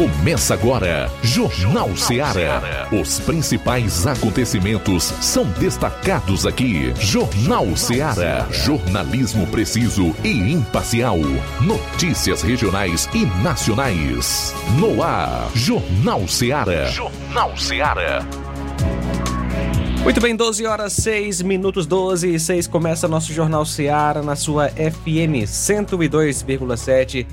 Começa agora, Jornal Ceará. Os principais acontecimentos são destacados aqui. Jornal Ceará. Jornalismo preciso e imparcial. Notícias regionais e nacionais. No ar, Jornal Ceará. Jornal Ceará. Muito bem, 12 horas 6 minutos 12 e 6 começa nosso Jornal Ceará na sua FM 102,7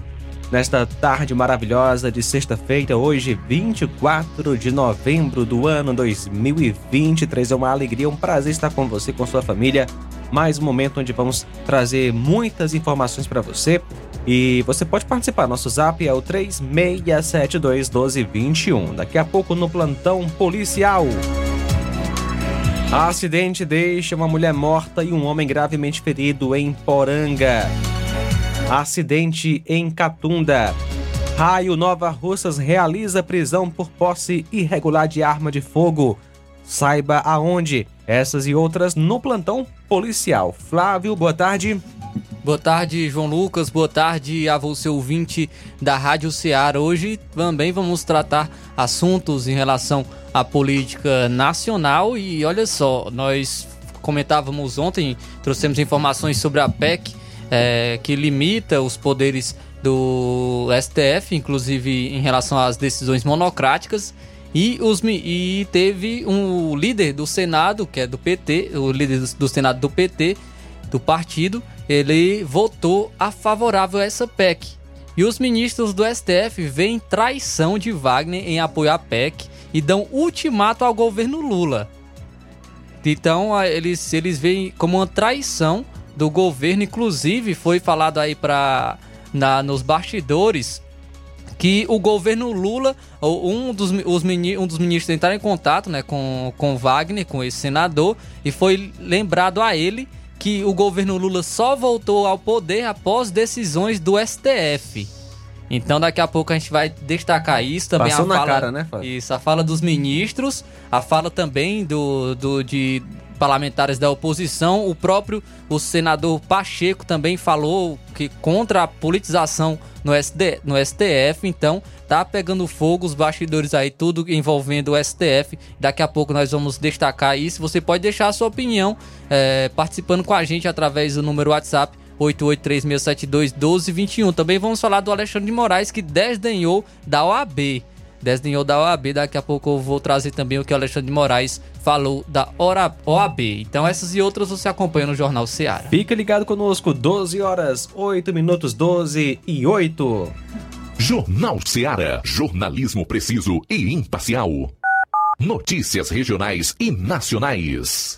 nesta tarde maravilhosa de sexta-feira, hoje 24 de novembro do ano 2023. É uma alegria, um prazer estar com você, com sua família. Mais um momento onde vamos trazer muitas informações para você. E você pode participar. Nosso zap é o 3672 1221. Daqui a pouco no plantão policial. Acidente deixa uma mulher morta e um homem gravemente ferido em Poranga. Acidente em Catunda. Raio Nova Russas realiza prisão por posse irregular de arma de fogo. Saiba aonde. Essas e outras no plantão policial. Flávio, boa tarde. Boa tarde, João Lucas. Boa tarde a você, ouvinte da Rádio Ceará. Hoje também vamos tratar assuntos em relação à política nacional. E olha só, nós comentávamos ontem, trouxemos informações sobre a PEC é, que limita os poderes do STF, inclusive em relação às decisões monocráticas. E, os, e teve um líder do Senado, que é do PT, o líder do, do Senado do PT, do partido, ele votou a favorável a essa PEC. E os ministros do STF veem traição de Wagner em apoio à PEC e dão ultimato ao governo Lula. Então eles, eles veem como uma traição do governo, inclusive foi falado aí para nos bastidores que o governo Lula, um dos, os, um dos ministros entraram em contato né, com, com Wagner, com esse senador, e foi lembrado a ele que o governo Lula só voltou ao poder após decisões do STF. Então daqui a pouco a gente vai destacar isso também Passou a fala, na cara, né, Fábio? Isso, a fala dos ministros, a fala também do, do de parlamentares da oposição. O próprio o senador Pacheco também falou que contra a politização no, SD, no STF. Então tá pegando fogo os bastidores aí, tudo envolvendo o STF. Daqui a pouco nós vamos destacar isso. Você pode deixar a sua opinião é, participando com a gente através do número WhatsApp 8836721221. Também vamos falar do Alexandre de Moraes que desdenhou da OAB desdenhou da OAB. Daqui a pouco eu vou trazer também o que o Alexandre de Moraes falou da OAB. Então essas e outras você acompanha no Jornal Seara. Fica ligado conosco, 12 horas, 8 minutos, 12 e 8. Jornal Seara. Jornalismo preciso e imparcial. Notícias regionais e nacionais.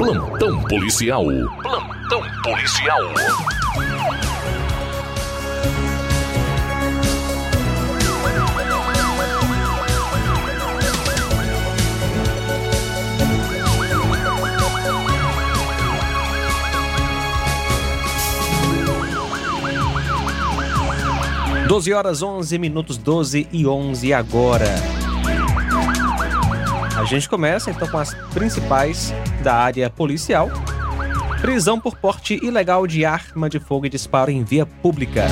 Plantão policial. Plantão policial. Doze horas 11 minutos 12 e 11 agora. A gente começa então com as principais da área policial. Prisão por porte ilegal de arma de fogo e disparo em via pública.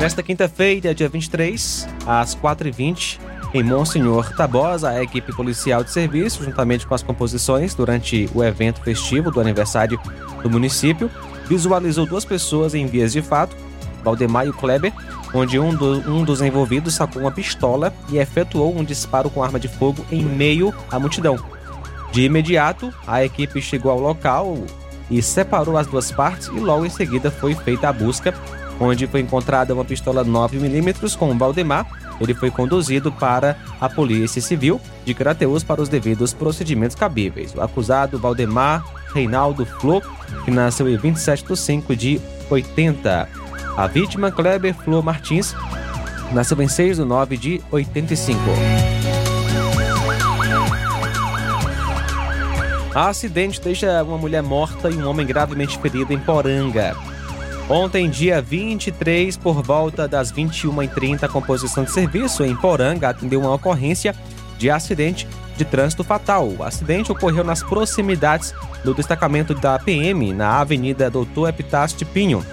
Nesta quinta-feira, dia 23, às 4h20, em Monsenhor Tabosa, a equipe policial de serviço, juntamente com as composições durante o evento festivo do aniversário do município, visualizou duas pessoas em vias de fato, Valdemar e Kleber, onde um, do, um dos envolvidos sacou uma pistola e efetuou um disparo com arma de fogo em meio à multidão. De imediato, a equipe chegou ao local e separou as duas partes e logo em seguida foi feita a busca, onde foi encontrada uma pistola 9mm com Valdemar. Ele foi conduzido para a Polícia Civil de Crateus para os devidos procedimentos cabíveis. O acusado, Valdemar Reinaldo Flor, que nasceu em 27 de 5 de 80. A vítima, Kleber Flor Martins, nasceu em 6 de 9 de 85. A acidente deixa uma mulher morta e um homem gravemente ferido em Poranga. Ontem, dia 23, por volta das 21h30, a composição de serviço em Poranga atendeu uma ocorrência de acidente de trânsito fatal. O acidente ocorreu nas proximidades do destacamento da PM na Avenida Doutor Epitácio de Pinho,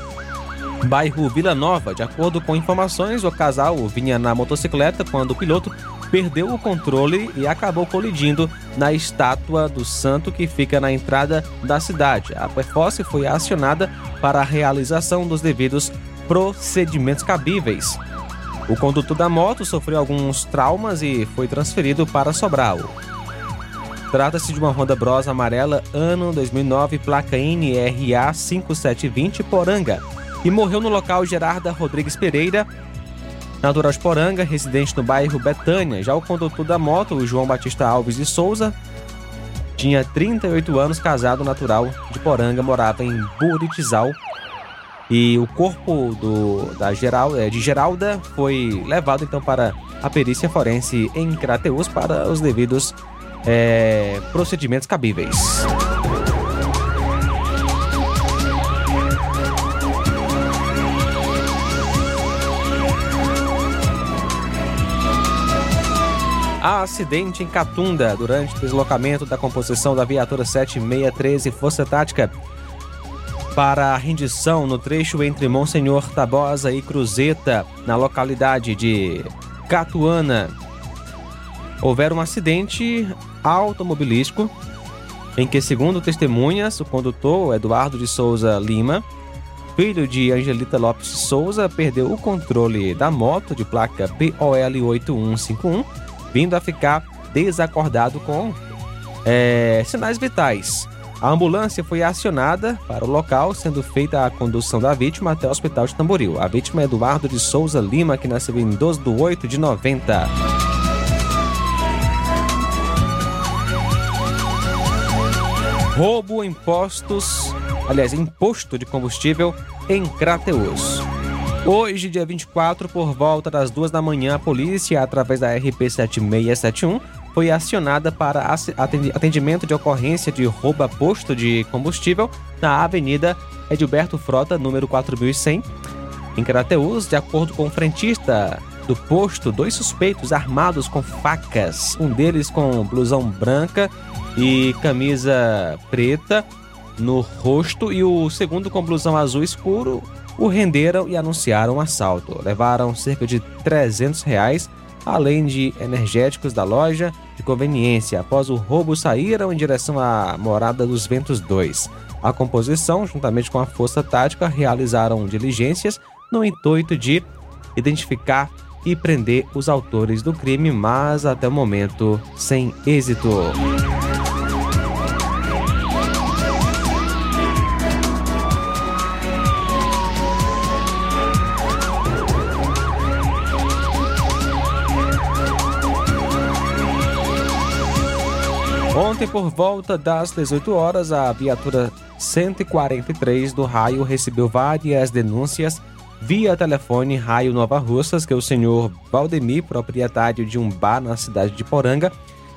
bairro Vila Nova. De acordo com informações, o casal vinha na motocicleta quando o piloto perdeu o controle e acabou colidindo na estátua do santo que fica na entrada da cidade. A Perforce foi acionada para a realização dos devidos procedimentos cabíveis. O condutor da moto sofreu alguns traumas e foi transferido para Sobral. Trata-se de uma Honda Bros amarela ano 2009, placa NRA 5720 Poranga, e morreu no local Gerarda Rodrigues Pereira, natural de Poranga, residente no bairro Betânia. Já o condutor da moto, o João Batista Alves de Souza, tinha 38 anos, casado natural de Poranga, morava em Buritizal. E o corpo do, da Geral, de Geralda foi levado então para a perícia forense em Crateus para os devidos é, procedimentos cabíveis. Há acidente em Catunda durante o deslocamento da composição da viatura 7613 Força Tática para a rendição no trecho entre Monsenhor Tabosa e Cruzeta, na localidade de Catuana. Houver um acidente automobilístico em que, segundo testemunhas, o condutor Eduardo de Souza Lima, filho de Angelita Lopes Souza, perdeu o controle da moto de placa POL 8151, vindo a ficar desacordado com é, sinais vitais. A ambulância foi acionada para o local, sendo feita a condução da vítima até o hospital de Tamboril. A vítima é Eduardo de Souza Lima, que nasceu em 12 de 8 de 90. Roubo impostos, aliás, imposto de combustível em Crateus. Hoje, dia 24, por volta das duas da manhã, a polícia, através da RP 7671, foi acionada para atendimento de ocorrência de roubo a posto de combustível na Avenida Edilberto Frota, número 4100, em Carateús, de acordo com o frentista do posto, dois suspeitos armados com facas, um deles com blusão branca e camisa preta no rosto e o segundo com blusão azul escuro, o renderam e anunciaram um assalto. Levaram cerca de 300 reais, além de energéticos da loja de conveniência. Após o roubo, saíram em direção à Morada dos Ventos 2. A composição, juntamente com a Força Tática, realizaram diligências no intuito de identificar e prender os autores do crime, mas até o momento sem êxito. Ontem, por volta das 18 horas, a viatura 143 do raio recebeu várias denúncias via telefone Raio Nova Russas que o senhor Valdemir, proprietário de um bar na cidade de Poranga,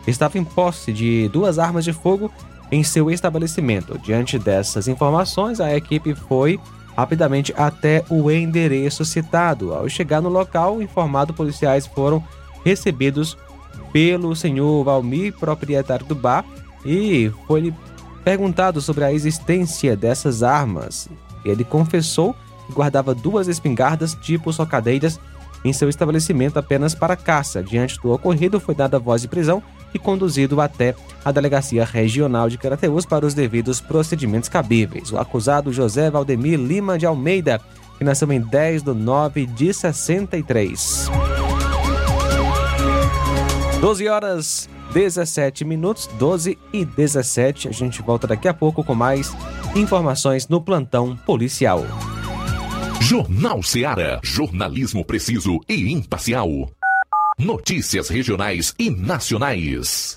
estava em posse de duas armas de fogo em seu estabelecimento. Diante dessas informações, a equipe foi rapidamente até o endereço citado. Ao chegar no local, informado policiais foram recebidos pelo senhor Valmir, proprietário do bar, e foi perguntado sobre a existência dessas armas. Ele confessou guardava duas espingardas tipo socadeiras em seu estabelecimento apenas para caça. Diante do ocorrido, foi dada voz de prisão e conduzido até a Delegacia Regional de Carateús para os devidos procedimentos cabíveis. O acusado José Valdemir Lima de Almeida, que nasceu em 10 de 9 de 63. 12 horas 17 minutos, 12 e 17. A gente volta daqui a pouco com mais informações no plantão policial. Jornal Seara. Jornalismo preciso e imparcial. Notícias regionais e nacionais.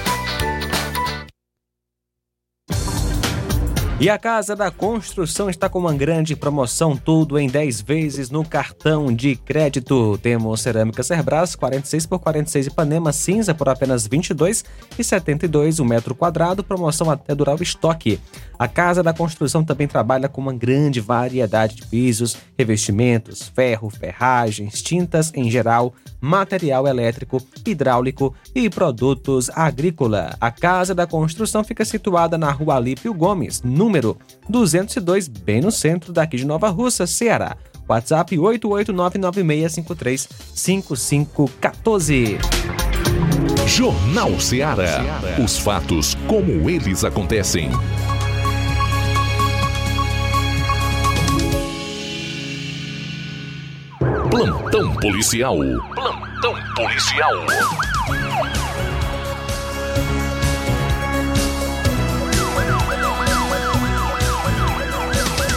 E a Casa da Construção está com uma grande promoção, tudo em 10 vezes no cartão de crédito. Temos cerâmica Cerbras 46 por 46 Ipanema cinza por apenas 22 e 72 o um metro quadrado, promoção até durar o estoque. A Casa da Construção também trabalha com uma grande variedade de pisos, revestimentos, ferro, ferragens, tintas em geral, material elétrico, hidráulico e produtos agrícola. A Casa da Construção fica situada na Rua Alípio Gomes, número 202, bem no centro daqui de Nova Russa, Ceará. WhatsApp 88996535514. Jornal Ceará. Os fatos como eles acontecem. Plantão policial. Plantão policial.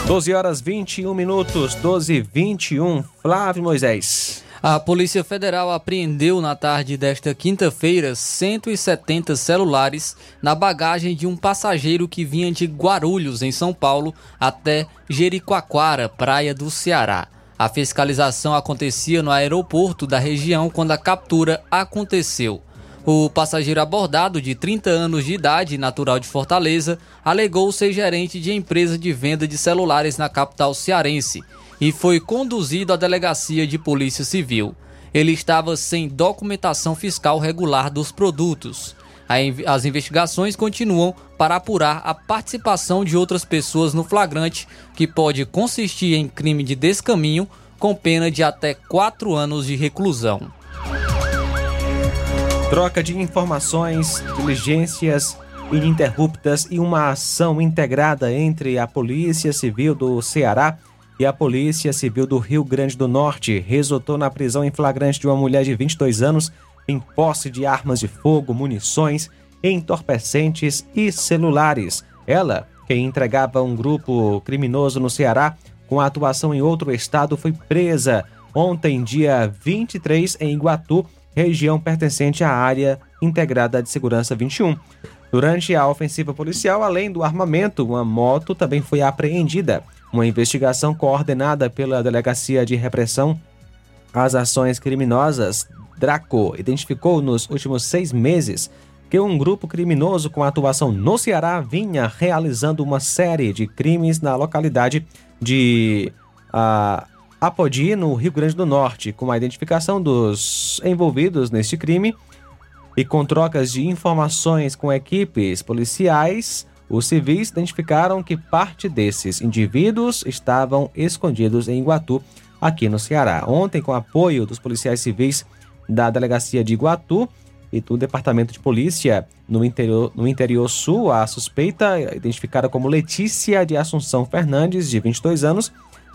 Doze horas 21 minutos, 12 e 21. Flávio Moisés. A Polícia Federal apreendeu na tarde desta quinta-feira 170 celulares na bagagem de um passageiro que vinha de Guarulhos, em São Paulo, até Jericoacoara, praia do Ceará. A fiscalização acontecia no aeroporto da região quando a captura aconteceu. O passageiro abordado, de 30 anos de idade, natural de Fortaleza, alegou ser gerente de empresa de venda de celulares na capital cearense e foi conduzido à delegacia de Polícia Civil. Ele estava sem documentação fiscal regular dos produtos. As investigações continuam para apurar a participação de outras pessoas no flagrante, que pode consistir em crime de descaminho, com pena de até quatro anos de reclusão. Troca de informações, diligências ininterruptas e uma ação integrada entre a Polícia Civil do Ceará e a Polícia Civil do Rio Grande do Norte resultou na prisão em flagrante de uma mulher de 22 anos em posse de armas de fogo, munições, entorpecentes e celulares. Ela, que entregava um grupo criminoso no Ceará com atuação em outro estado, foi presa ontem, dia 23, em Iguatu, região pertencente à área integrada de segurança 21. Durante a ofensiva policial, além do armamento, uma moto também foi apreendida. Uma investigação coordenada pela Delegacia de Repressão às Ações Criminosas Draco identificou nos últimos seis meses que um grupo criminoso com atuação no Ceará vinha realizando uma série de crimes na localidade de uh, Apodi, no Rio Grande do Norte, com a identificação dos envolvidos neste crime e com trocas de informações com equipes policiais. Os civis identificaram que parte desses indivíduos estavam escondidos em Iguatu, aqui no Ceará. Ontem, com apoio dos policiais civis da Delegacia de Iguatu e do Departamento de Polícia no interior, no interior sul. A suspeita, identificada como Letícia de Assunção Fernandes, de 22 anos,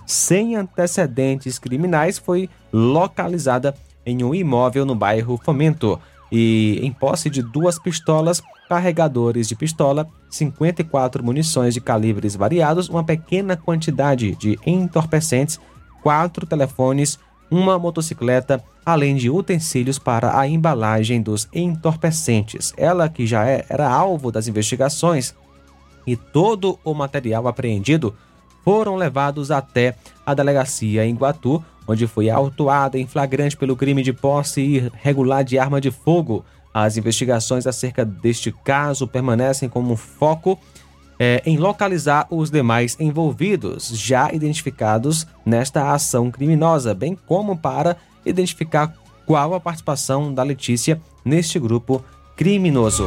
sem antecedentes criminais, foi localizada em um imóvel no bairro Fomento e em posse de duas pistolas, carregadores de pistola, 54 munições de calibres variados, uma pequena quantidade de entorpecentes, quatro telefones, uma motocicleta, além de utensílios para a embalagem dos entorpecentes. Ela que já é, era alvo das investigações e todo o material apreendido foram levados até a delegacia em Guatu, onde foi autuada em flagrante pelo crime de posse irregular de arma de fogo. As investigações acerca deste caso permanecem como foco é, em localizar os demais envolvidos, já identificados nesta ação criminosa, bem como para identificar qual a participação da Letícia neste grupo criminoso.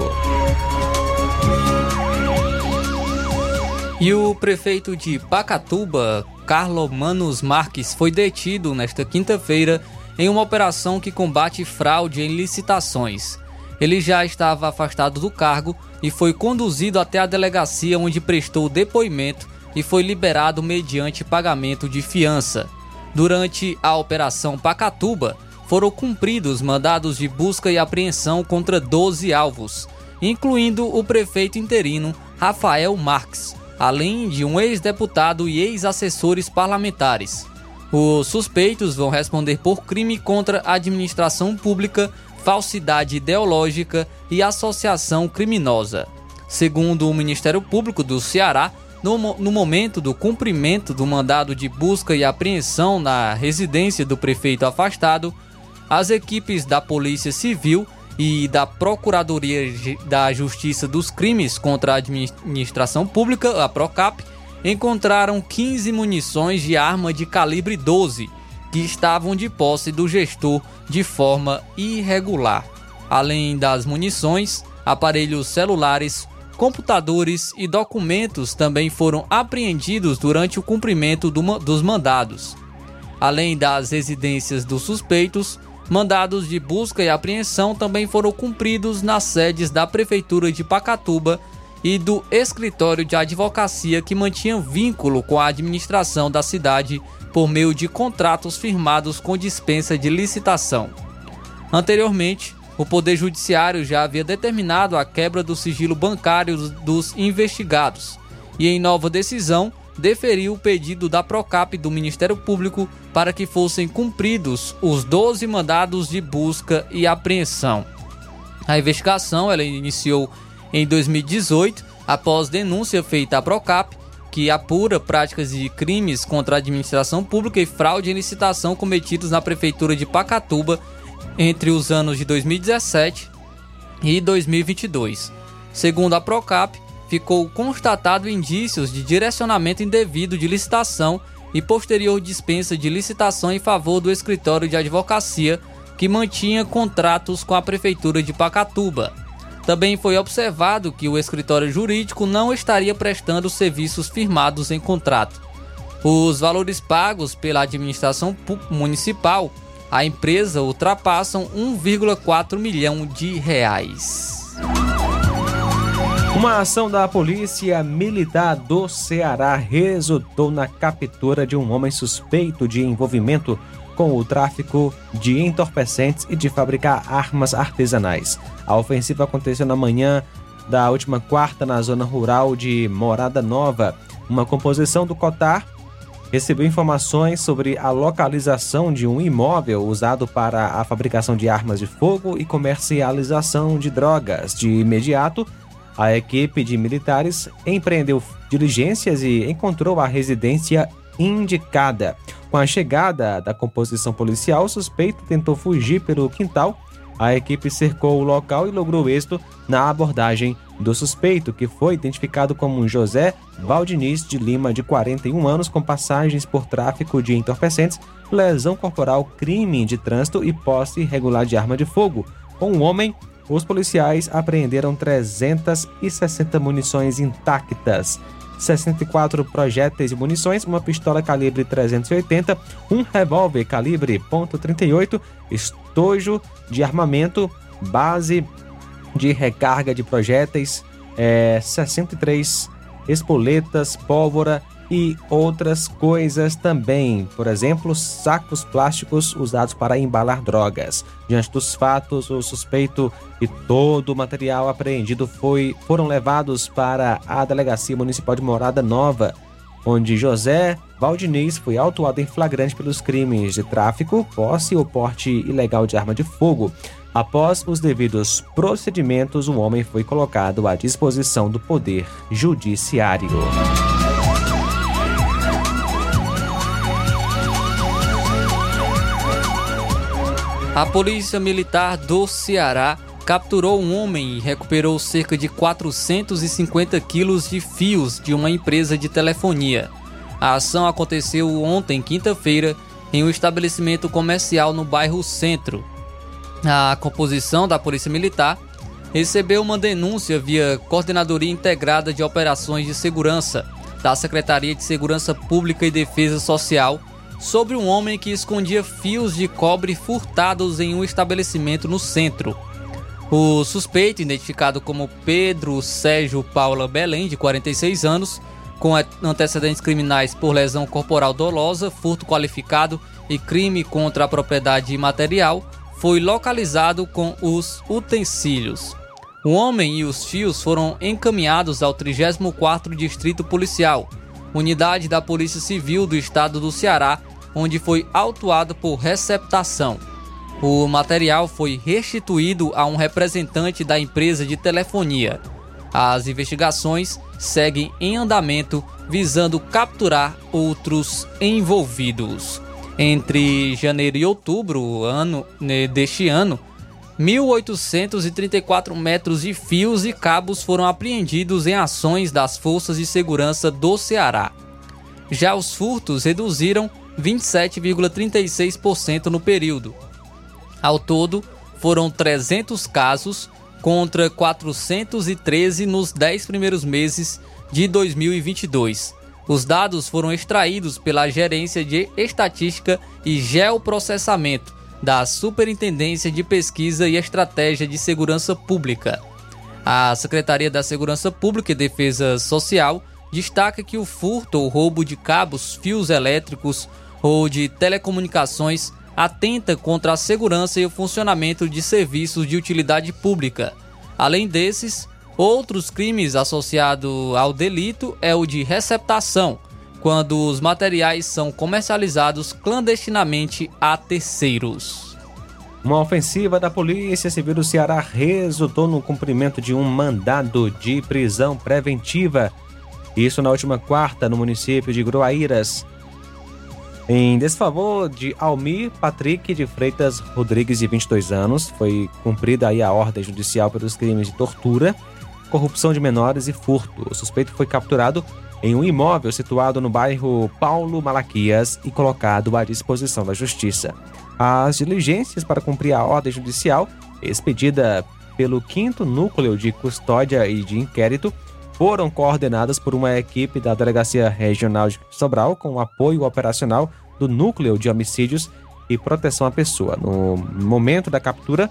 E o prefeito de Pacatuba, Carlo Manos Marques, foi detido nesta quinta-feira em uma operação que combate fraude em licitações. Ele já estava afastado do cargo e foi conduzido até a delegacia onde prestou depoimento e foi liberado mediante pagamento de fiança. Durante a Operação Pacatuba, foram cumpridos mandados de busca e apreensão contra 12 alvos, incluindo o prefeito interino Rafael Marques, além de um ex-deputado e ex-assessores parlamentares. Os suspeitos vão responder por crime contra a administração pública, falsidade ideológica e associação criminosa. Segundo o Ministério Público do Ceará, no, no, momento do cumprimento do mandado de busca e apreensão na residência do prefeito afastado, as equipes da Polícia Civil e da Procuradoria da Justiça dos Crimes contra a Administração Pública, a PROCAP, encontraram 15 munições de arma de calibre 12 que estavam de posse do gestor de forma irregular. Além das munições, aparelhos celulares, computadores e documentos também foram apreendidos durante o cumprimento do, dos mandados. Além das residências dos suspeitos, mandados de busca e apreensão também foram cumpridos nas sedes da Prefeitura de Pacatuba e do escritório de advocacia que mantinha vínculo com a administração da cidade por meio de contratos firmados com dispensa de licitação. Anteriormente, o Poder Judiciário já havia determinado a quebra do sigilo bancário dos investigados e, em nova decisão, deferiu o pedido da Procap do Ministério Público para que fossem cumpridos os 12 mandados de busca e apreensão. A investigação ela iniciou em 2018 após denúncia feita à Procap que apura práticas de crimes contra a administração pública e fraude em licitação cometidos na prefeitura de Pacatuba entre os anos de 2017 e 2022. Segundo a Procap, ficou constatado indícios de direcionamento indevido de licitação e posterior dispensa de licitação em favor do escritório de advocacia que mantinha contratos com a prefeitura de Pacatuba. Também foi observado que o escritório jurídico não estaria prestando serviços firmados em contrato. Os valores pagos pela administração municipal à empresa ultrapassam 1,4 milhão de reais. Uma ação da Polícia Militar do Ceará resultou na captura de um homem suspeito de envolvimento com o tráfico de entorpecentes e de fabricar armas artesanais. A ofensiva aconteceu na manhã da última quarta na zona rural de Morada Nova. Uma composição do Cotar recebeu informações sobre a localização de um imóvel usado para a fabricação de armas de fogo e comercialização de drogas. De imediato, a equipe de militares empreendeu diligências e encontrou a residência indicada. Com a chegada da composição policial, o suspeito tentou fugir pelo quintal. A equipe cercou o local e logrou êxito na abordagem do suspeito, que foi identificado como José Valdiniz de Lima, de 41 anos, com passagens por tráfico de entorpecentes, lesão corporal, crime de trânsito e posse irregular de arma de fogo. Com o um homem, os policiais apreenderam 360 munições intactas. 64 projéteis e munições, uma pistola calibre 380, um revólver calibre .38, estojo de armamento, base de recarga de projéteis, é, 63 espoletas, pólvora e outras coisas também, por exemplo, sacos plásticos usados para embalar drogas. Diante dos fatos, o suspeito e todo o material apreendido foi, foram levados para a Delegacia Municipal de Morada Nova, onde José Valdiniz foi autuado em flagrante pelos crimes de tráfico, posse ou porte ilegal de arma de fogo. Após os devidos procedimentos, o homem foi colocado à disposição do Poder Judiciário. A Polícia Militar do Ceará capturou um homem e recuperou cerca de 450 quilos de fios de uma empresa de telefonia. A ação aconteceu ontem, quinta-feira, em um estabelecimento comercial no bairro Centro. a composição da Polícia Militar, recebeu uma denúncia via Coordenadoria Integrada de Operações de Segurança da Secretaria de Segurança Pública e Defesa Social sobre um homem que escondia fios de cobre furtados em um estabelecimento no centro. O suspeito, identificado como Pedro Sérgio Paula Belém, de 46 anos, com antecedentes criminais por lesão corporal dolosa, furto qualificado e crime contra a propriedade material, foi localizado com os utensílios. O homem e os fios foram encaminhados ao 34º Distrito Policial, unidade da Polícia Civil do Estado do Ceará, onde foi autuado por receptação. O material foi restituído a um representante da empresa de telefonia. As investigações seguem em andamento visando capturar outros envolvidos. Entre janeiro e outubro ano, né, deste ano, 1.834 metros de fios e cabos foram apreendidos em ações das forças de segurança do Ceará. Já os furtos reduziram 27,36% no período. Ao todo, foram 300 casos contra 413 nos 10 primeiros meses de 2022. Os dados foram extraídos pela Gerência de Estatística e Geoprocessamento da Superintendência de Pesquisa e Estratégia de Segurança Pública. A Secretaria da Segurança Pública e Defesa Social destaca que o furto ou roubo de cabos, fios elétricos ou de telecomunicações atenta contra a segurança e o funcionamento de serviços de utilidade pública. Além desses, outros crimes associados ao delito é o de receptação, quando os materiais são comercializados clandestinamente a terceiros. Uma ofensiva da Polícia Civil do Ceará resultou no cumprimento de um mandado de prisão preventiva. Isso na última quarta, no município de Groaíras. Em desfavor de Almir Patrick de Freitas Rodrigues, de 22 anos, foi cumprida aí a ordem judicial pelos crimes de tortura, corrupção de menores e furto. O suspeito foi capturado em um imóvel situado no bairro Paulo Malaquias e colocado à disposição da Justiça. As diligências para cumprir a ordem judicial, expedida pelo 5 Núcleo de Custódia e de Inquérito, foram coordenadas por uma equipe da Delegacia Regional de Sobral com apoio operacional do Núcleo de Homicídios e Proteção à Pessoa. No momento da captura,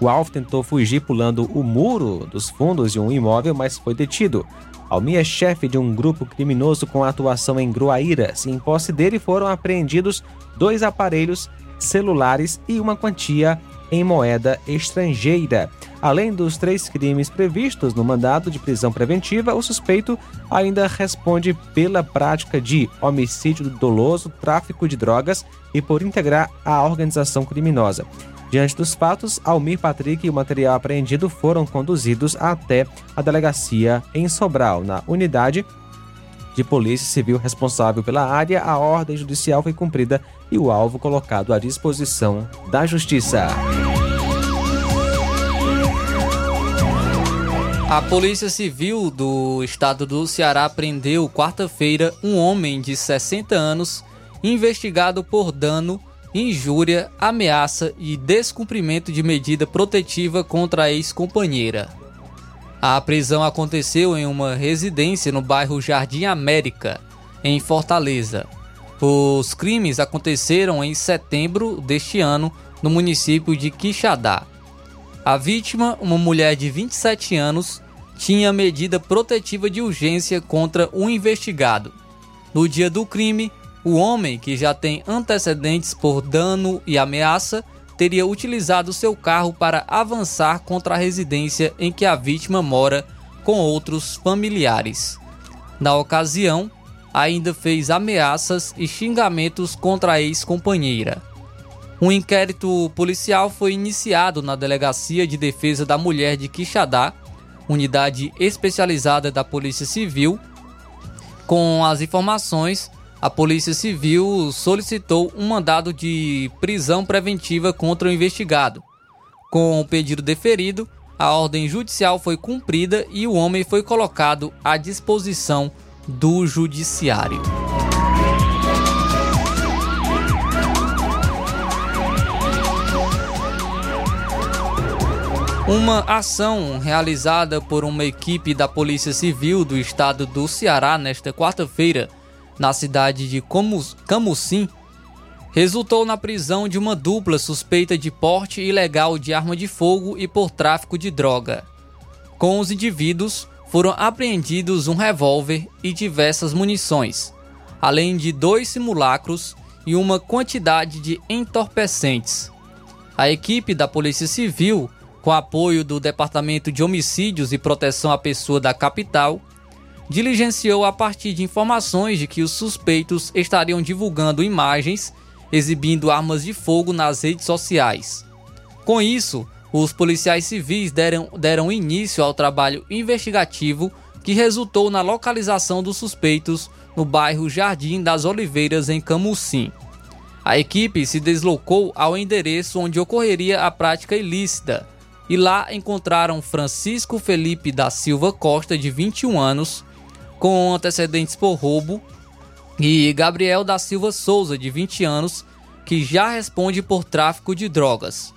o alvo tentou fugir pulando o muro dos fundos de um imóvel, mas foi detido. Almir é chefe de um grupo criminoso com atuação em Gruaíras. Em posse dele foram apreendidos dois aparelhos celulares e uma quantia em moeda estrangeira. Além dos três crimes previstos no mandado de prisão preventiva, o suspeito ainda responde pela prática de homicídio doloso, tráfico de drogas e por integrar a organização criminosa. Diante dos fatos, Almir Patrick e o material apreendido foram conduzidos até a delegacia em Sobral, na unidade de Polícia Civil responsável pela área. A ordem judicial foi cumprida e o alvo colocado à disposição da Justiça. A Polícia Civil do estado do Ceará prendeu quarta-feira um homem de 60 anos investigado por dano, injúria, ameaça e descumprimento de medida protetiva contra a ex-companheira. A prisão aconteceu em uma residência no bairro Jardim América, em Fortaleza. Os crimes aconteceram em setembro deste ano no município de Quixadá. A vítima, uma mulher de 27 anos, tinha medida protetiva de urgência contra o investigado. No dia do crime, o homem, que já tem antecedentes por dano e ameaça, teria utilizado seu carro para avançar contra a residência em que a vítima mora com outros familiares. Na ocasião, ainda fez ameaças e xingamentos contra a ex-companheira. Um inquérito policial foi iniciado na Delegacia de Defesa da Mulher de Quixadá, unidade especializada da Polícia Civil. Com as informações, a Polícia Civil solicitou um mandado de prisão preventiva contra o investigado. Com o pedido deferido, a ordem judicial foi cumprida e o homem foi colocado à disposição do Judiciário. Uma ação realizada por uma equipe da Polícia Civil do estado do Ceará nesta quarta-feira, na cidade de Camusim, resultou na prisão de uma dupla suspeita de porte ilegal de arma de fogo e por tráfico de droga. Com os indivíduos foram apreendidos um revólver e diversas munições, além de dois simulacros e uma quantidade de entorpecentes. A equipe da Polícia Civil com apoio do Departamento de Homicídios e Proteção à Pessoa da capital, diligenciou a partir de informações de que os suspeitos estariam divulgando imagens exibindo armas de fogo nas redes sociais. Com isso, os policiais civis deram, deram início ao trabalho investigativo que resultou na localização dos suspeitos no bairro Jardim das Oliveiras, em Camusim. A equipe se deslocou ao endereço onde ocorreria a prática ilícita e lá encontraram Francisco Felipe da Silva Costa, de 21 anos, com antecedentes por roubo, e Gabriel da Silva Souza, de 20 anos, que já responde por tráfico de drogas.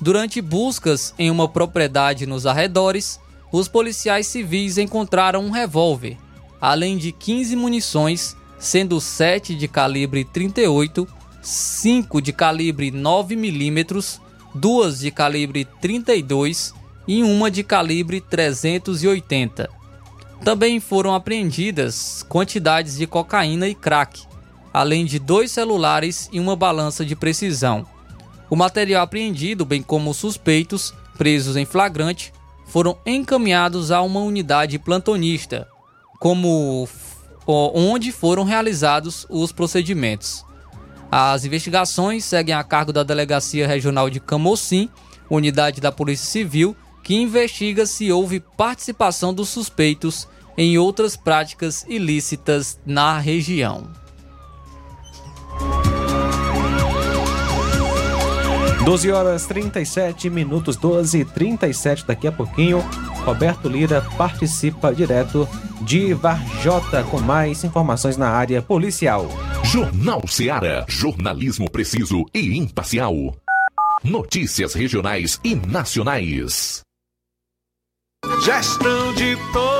Durante buscas em uma propriedade nos arredores, os policiais civis encontraram um revólver, além de 15 munições, sendo 7 de calibre 38, 5 de calibre 9 milímetros duas de calibre 32 e uma de calibre 380. Também foram apreendidas quantidades de cocaína e crack, além de dois celulares e uma balança de precisão. O material apreendido, bem como os suspeitos, presos em flagrante, foram encaminhados a uma unidade plantonista, como onde foram realizados os procedimentos. As investigações seguem a cargo da Delegacia Regional de Camocim, unidade da Polícia Civil, que investiga se houve participação dos suspeitos em outras práticas ilícitas na região. 12 horas 37 minutos, 12 e 37 daqui a pouquinho. Roberto Lira participa direto de Varjota com mais informações na área policial. Jornal Seara. Jornalismo preciso e imparcial. Notícias regionais e nacionais. Gestão de todos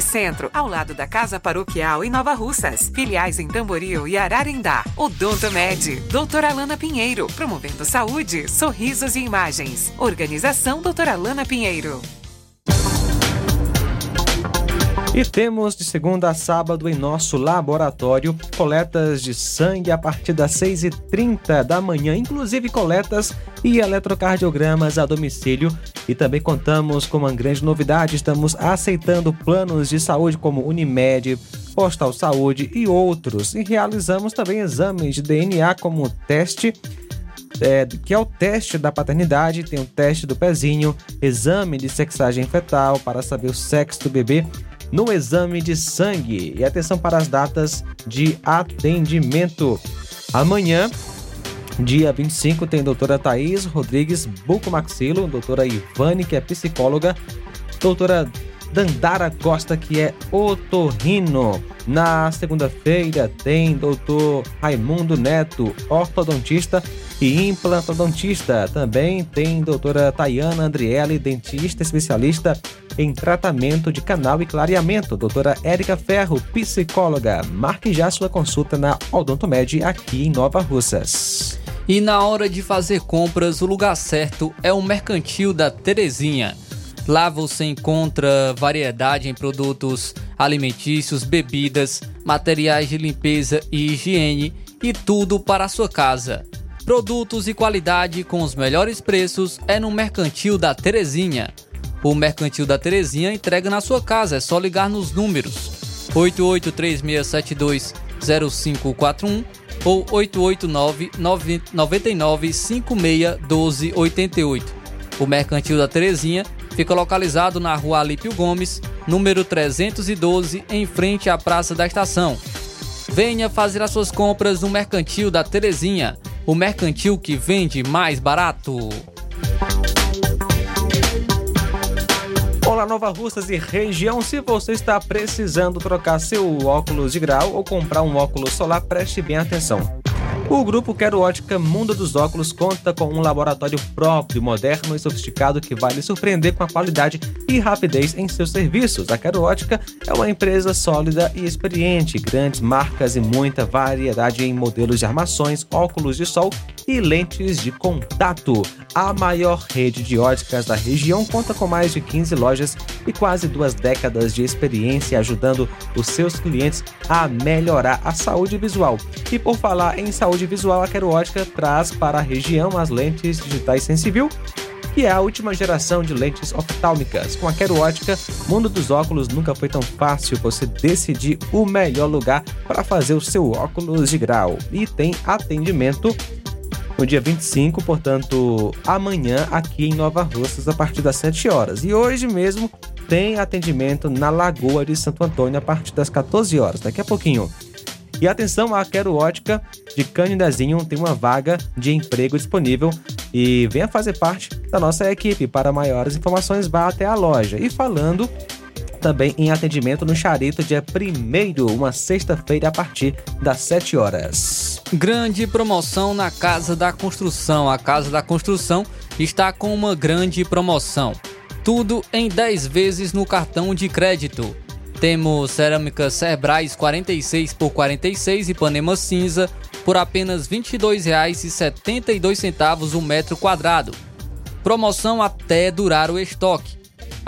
Centro, ao lado da Casa Paroquial em Nova Russas. Filiais em Tamboril e Ararindá. Odonto Med, doutora Alana Pinheiro, promovendo saúde, sorrisos e imagens. Organização doutora Alana Pinheiro. E temos de segunda a sábado em nosso laboratório coletas de sangue a partir das 6h30 da manhã, inclusive coletas e eletrocardiogramas a domicílio. E também contamos com uma grande novidade: estamos aceitando planos de saúde como Unimed, Postal Saúde e outros. E realizamos também exames de DNA como teste é, que é o teste da paternidade, tem o teste do pezinho, exame de sexagem fetal para saber o sexo do bebê no exame de sangue. E atenção para as datas de atendimento. Amanhã, dia 25, tem doutora Thaís Rodrigues Bucomaxilo, doutora Ivane, que é psicóloga, doutora Dandara Costa, que é otorrino. Na segunda-feira tem doutor Raimundo Neto, ortodontista e implantodontista. Também tem doutora Tayana Andriele, dentista especialista em tratamento de canal e clareamento. Doutora Érica Ferro, psicóloga. Marque já sua consulta na Odontomed aqui em Nova Russas. E na hora de fazer compras, o lugar certo é o Mercantil da Terezinha. Lá você encontra variedade em produtos alimentícios, bebidas, materiais de limpeza e higiene e tudo para a sua casa. Produtos e qualidade com os melhores preços é no Mercantil da Terezinha. O Mercantil da Terezinha entrega na sua casa, é só ligar nos números 8836720541 ou 889 99 561288. O Mercantil da Terezinha Fica localizado na rua Alípio Gomes, número 312, em frente à Praça da Estação. Venha fazer as suas compras no Mercantil da Terezinha, o mercantil que vende mais barato. Olá, Nova Russas e região. Se você está precisando trocar seu óculos de grau ou comprar um óculos solar, preste bem atenção. O grupo Quero Ótica Mundo dos Óculos conta com um laboratório próprio, moderno e sofisticado que vai lhe surpreender com a qualidade e rapidez em seus serviços. A Quero Ótica é uma empresa sólida e experiente, grandes marcas e muita variedade em modelos de armações, óculos de sol e lentes de contato. A maior rede de óticas da região conta com mais de 15 lojas e quase duas décadas de experiência ajudando os seus clientes a melhorar a saúde visual. E por falar em saúde visual, a Quero Ótica traz para a região as lentes digitais Sensivil que é a última geração de lentes oftálmicas. Com a Quero Ótica, mundo dos óculos nunca foi tão fácil você decidir o melhor lugar para fazer o seu óculos de grau. E tem atendimento no dia 25, portanto, amanhã aqui em Nova Russas a partir das 7 horas. E hoje mesmo tem atendimento na Lagoa de Santo Antônio a partir das 14 horas, daqui a pouquinho. E atenção, a Quero Ótica de Canidezinho tem uma vaga de emprego disponível e venha fazer parte da nossa equipe. Para maiores informações, vá até a loja. E falando também em atendimento no Charito, dia 1 uma sexta-feira, a partir das 7 horas. Grande promoção na Casa da Construção. A Casa da Construção está com uma grande promoção. Tudo em 10 vezes no cartão de crédito. Temos cerâmica Cerbrais 46 por 46 e Panema cinza por apenas R$ 22,72 o metro quadrado. Promoção até durar o estoque.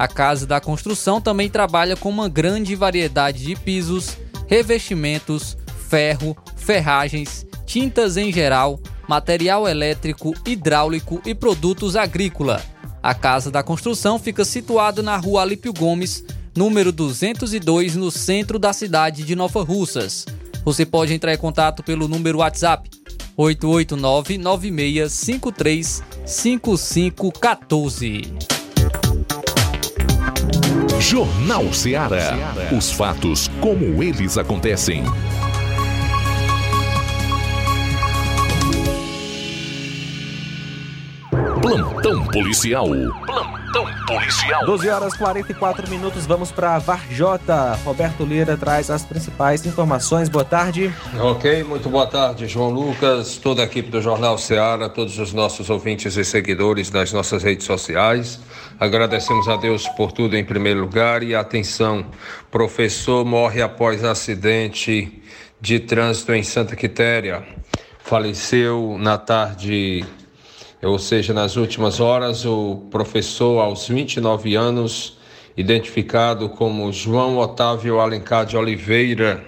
A Casa da Construção também trabalha com uma grande variedade de pisos, revestimentos, ferro, ferragens, tintas em geral, material elétrico, hidráulico e produtos agrícola. A Casa da Construção fica situada na Rua Alípio Gomes, número 202, no centro da cidade de Nova Russas. Você pode entrar em contato pelo número WhatsApp 889 9653 5514. Jornal Ceará. Os fatos como eles acontecem. Plantão policial. Plantão policial. 12 horas 44 minutos, vamos para Varjota. Roberto Lira traz as principais informações. Boa tarde. Ok, muito boa tarde, João Lucas, toda a equipe do Jornal Ceará, todos os nossos ouvintes e seguidores das nossas redes sociais. Agradecemos a Deus por tudo em primeiro lugar e atenção, professor morre após acidente de trânsito em Santa Quitéria. Faleceu na tarde ou seja, nas últimas horas, o professor, aos 29 anos, identificado como João Otávio Alencar de Oliveira,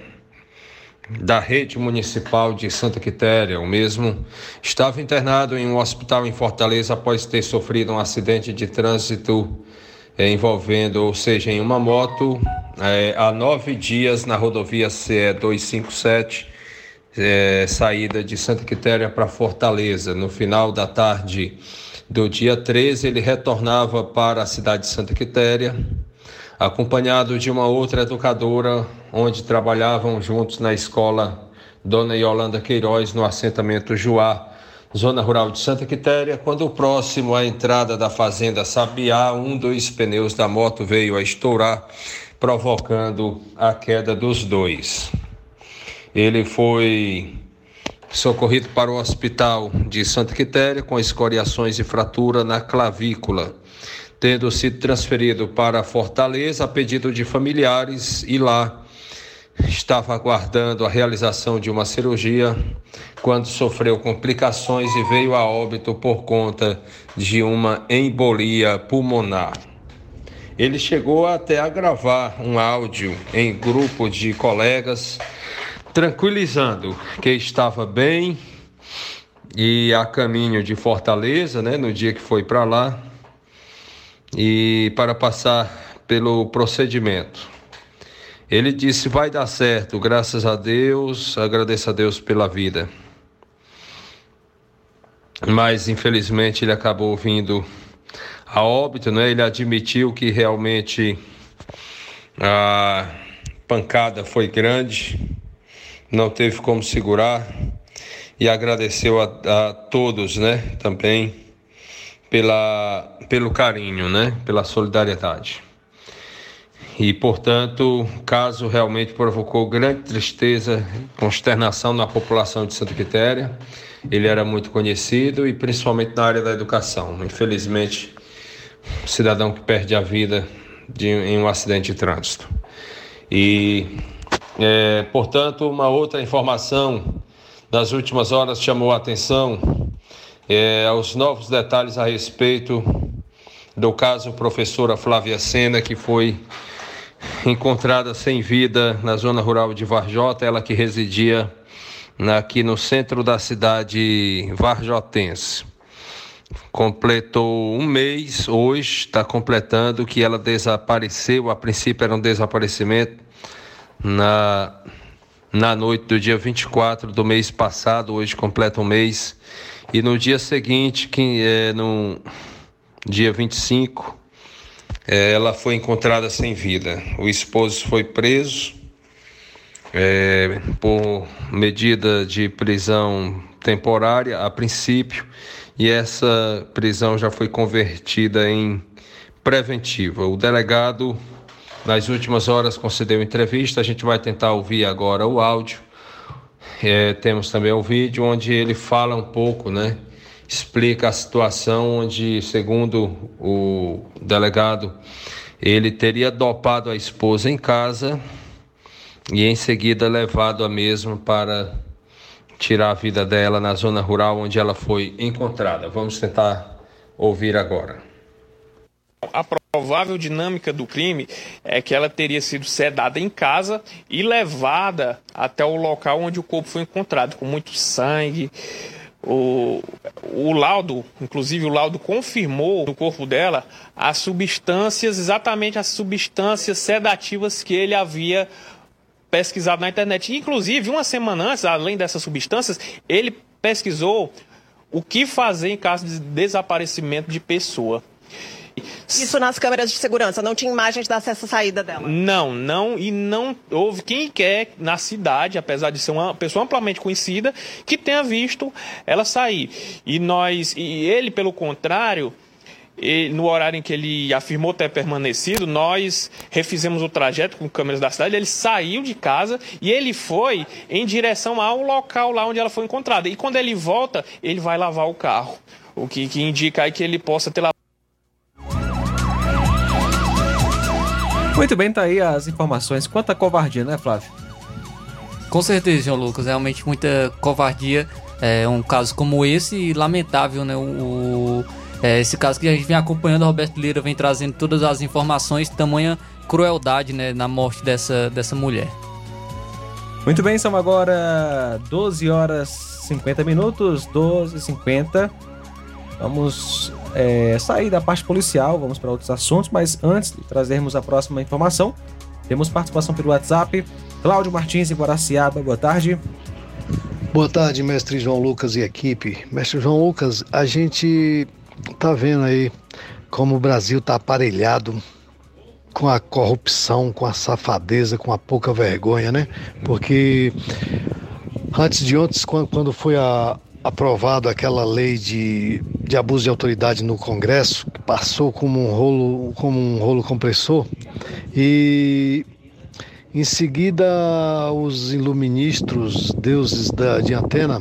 da rede municipal de Santa Quitéria, o mesmo, estava internado em um hospital em Fortaleza após ter sofrido um acidente de trânsito eh, envolvendo, ou seja, em uma moto, eh, há nove dias na rodovia CE 257 é, saída de Santa Quitéria para Fortaleza. No final da tarde do dia 13, ele retornava para a cidade de Santa Quitéria, acompanhado de uma outra educadora, onde trabalhavam juntos na escola Dona Yolanda Queiroz, no assentamento Juá, zona rural de Santa Quitéria, quando próximo à entrada da fazenda Sabiá, um dos pneus da moto veio a estourar, provocando a queda dos dois. Ele foi socorrido para o hospital de Santa Quitéria com escoriações e fratura na clavícula, tendo sido transferido para Fortaleza a pedido de familiares e lá estava aguardando a realização de uma cirurgia quando sofreu complicações e veio a óbito por conta de uma embolia pulmonar. Ele chegou até a gravar um áudio em grupo de colegas tranquilizando que estava bem e a caminho de Fortaleza, né, no dia que foi para lá, e para passar pelo procedimento. Ele disse: vai dar certo, graças a Deus, agradeço a Deus pela vida. Mas infelizmente ele acabou vindo a óbito, né? Ele admitiu que realmente a pancada foi grande não teve como segurar e agradeceu a, a todos, né, também pela, pelo carinho, né, pela solidariedade. E, portanto, o caso realmente provocou grande tristeza, consternação na população de Santa Quitéria. Ele era muito conhecido e principalmente na área da educação. Infelizmente, um cidadão que perde a vida de, em um acidente de trânsito. E é, portanto, uma outra informação nas últimas horas chamou a atenção é, aos novos detalhes a respeito do caso professora Flávia Sena, que foi encontrada sem vida na zona rural de Varjota, ela que residia aqui no centro da cidade varjotense. Completou um mês, hoje está completando que ela desapareceu, a princípio era um desaparecimento na, na noite do dia 24 do mês passado, hoje completa um mês, e no dia seguinte, que é no dia 25, é, ela foi encontrada sem vida. O esposo foi preso é, por medida de prisão temporária a princípio, e essa prisão já foi convertida em preventiva. O delegado nas últimas horas concedeu entrevista. A gente vai tentar ouvir agora o áudio. É, temos também o vídeo onde ele fala um pouco, né? Explica a situação onde, segundo o delegado, ele teria dopado a esposa em casa e em seguida levado a mesma para tirar a vida dela na zona rural onde ela foi encontrada. Vamos tentar ouvir agora. A provável dinâmica do crime é que ela teria sido sedada em casa e levada até o local onde o corpo foi encontrado, com muito sangue. O, o laudo, inclusive o laudo confirmou no corpo dela as substâncias, exatamente as substâncias sedativas que ele havia pesquisado na internet. Inclusive, uma semana antes, além dessas substâncias, ele pesquisou o que fazer em caso de desaparecimento de pessoa. Isso nas câmeras de segurança, não tinha imagens da acesso saída dela? Não, não, e não houve quem quer na cidade, apesar de ser uma pessoa amplamente conhecida, que tenha visto ela sair. E nós, e ele, pelo contrário, e no horário em que ele afirmou ter permanecido, nós refizemos o trajeto com câmeras da cidade. Ele saiu de casa e ele foi em direção ao local lá onde ela foi encontrada. E quando ele volta, ele vai lavar o carro. O que, que indica aí que ele possa ter lavado. Muito bem, tá aí as informações. Quanta covardia, né, Flávio? Com certeza, João Lucas. Realmente muita covardia. É um caso como esse, lamentável, né? O, é, esse caso que a gente vem acompanhando, o Roberto Lira vem trazendo todas as informações, tamanha crueldade né, na morte dessa, dessa mulher. Muito bem, são agora 12 horas 50 minutos, 12 e 50. Vamos é, sair da parte policial, vamos para outros assuntos, mas antes de trazermos a próxima informação, temos participação pelo WhatsApp. Cláudio Martins em Guaraciaba, boa tarde. Boa tarde, mestre João Lucas e equipe. Mestre João Lucas, a gente tá vendo aí como o Brasil tá aparelhado com a corrupção, com a safadeza, com a pouca vergonha, né? Porque antes de ontem, quando foi a, aprovado aquela lei de, de abuso de autoridade no Congresso, que passou como um rolo, como um rolo compressor, e em seguida os iluministros, deuses da, de antena,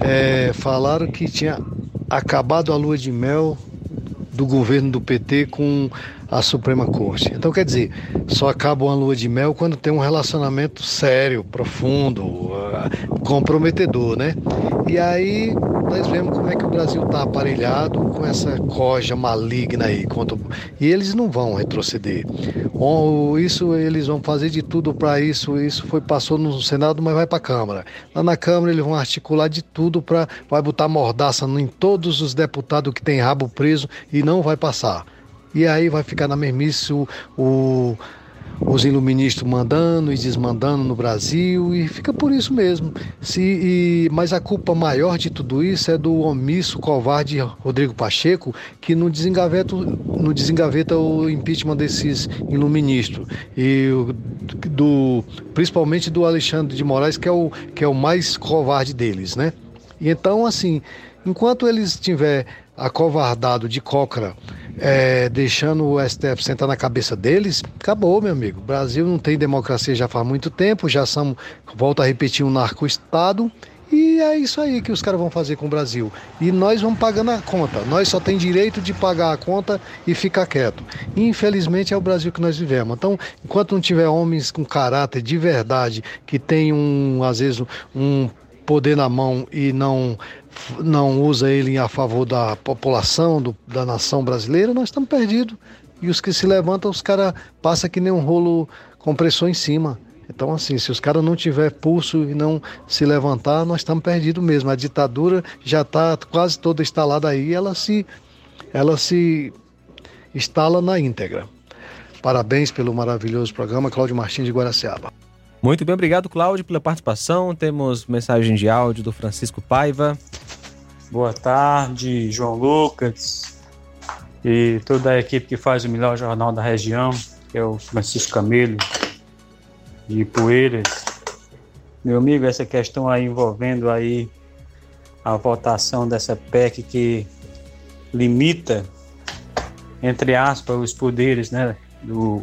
é, falaram que tinha acabado a lua de mel do governo do PT com a Suprema Corte. Então, quer dizer, só acaba uma lua de mel quando tem um relacionamento sério, profundo, uh, comprometedor, né? E aí nós vemos como é que o Brasil está aparelhado com essa coja maligna aí. E eles não vão retroceder. Isso eles vão fazer de tudo para isso. Isso foi passou no Senado, mas vai para a Câmara. Lá na Câmara eles vão articular de tudo para vai botar mordaça em todos os deputados que tem rabo preso e não vai passar. E aí vai ficar na mesmice o, o, os iluministas mandando e desmandando no Brasil e fica por isso mesmo. Se, e, mas a culpa maior de tudo isso é do omisso, covarde Rodrigo Pacheco, que não desengaveta, não desengaveta o impeachment desses iluministas. E do, principalmente do Alexandre de Moraes, que é o, que é o mais covarde deles, né? E então, assim, enquanto eles estiver acovardado de cócora é, deixando o STF sentar na cabeça deles, acabou, meu amigo. O Brasil não tem democracia já faz muito tempo, já somos, volto a repetir, um narco-estado. E é isso aí que os caras vão fazer com o Brasil. E nós vamos pagando a conta. Nós só tem direito de pagar a conta e ficar quieto. infelizmente é o Brasil que nós vivemos. Então, enquanto não tiver homens com caráter de verdade, que tem um, às vezes, um poder na mão e não não usa ele a favor da população, do, da nação brasileira, nós estamos perdidos. E os que se levantam, os caras passam que nem um rolo compressor em cima. Então, assim, se os caras não tiver pulso e não se levantar, nós estamos perdidos mesmo. A ditadura já está quase toda instalada aí, ela se, ela se instala na íntegra. Parabéns pelo maravilhoso programa, Cláudio Martins de Guaraciaba. Muito bem, obrigado, Cláudio, pela participação. Temos mensagem de áudio do Francisco Paiva. Boa tarde, João Lucas e toda a equipe que faz o melhor jornal da região, que é o Francisco Camelo de Poeiras. Meu amigo, essa questão aí envolvendo aí a votação dessa PEC que limita, entre aspas, os poderes, né, do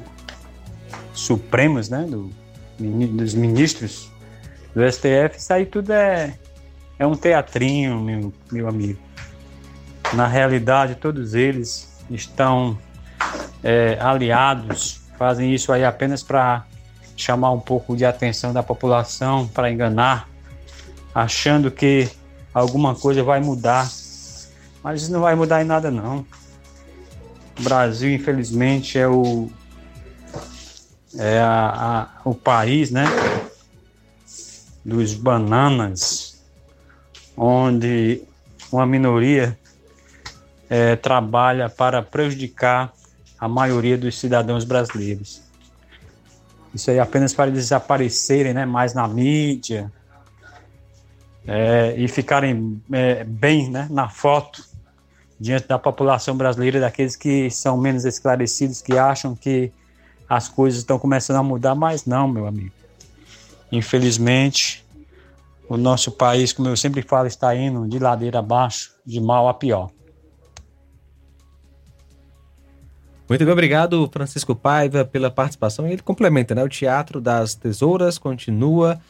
supremos, né, do dos ministros do STF, isso aí tudo é, é um teatrinho, meu, meu amigo. Na realidade, todos eles estão é, aliados, fazem isso aí apenas para chamar um pouco de atenção da população, para enganar, achando que alguma coisa vai mudar. Mas isso não vai mudar em nada, não. O Brasil, infelizmente, é o é a, a, o país, né, dos bananas, onde uma minoria é, trabalha para prejudicar a maioria dos cidadãos brasileiros. Isso aí apenas para eles aparecerem né, mais na mídia é, e ficarem é, bem né, na foto diante da população brasileira, daqueles que são menos esclarecidos, que acham que as coisas estão começando a mudar, mas não, meu amigo. Infelizmente, o nosso país, como eu sempre falo, está indo de ladeira abaixo, de mal a pior. Muito bem, obrigado, Francisco Paiva, pela participação. E ele complementa, né? O Teatro das Tesouras continua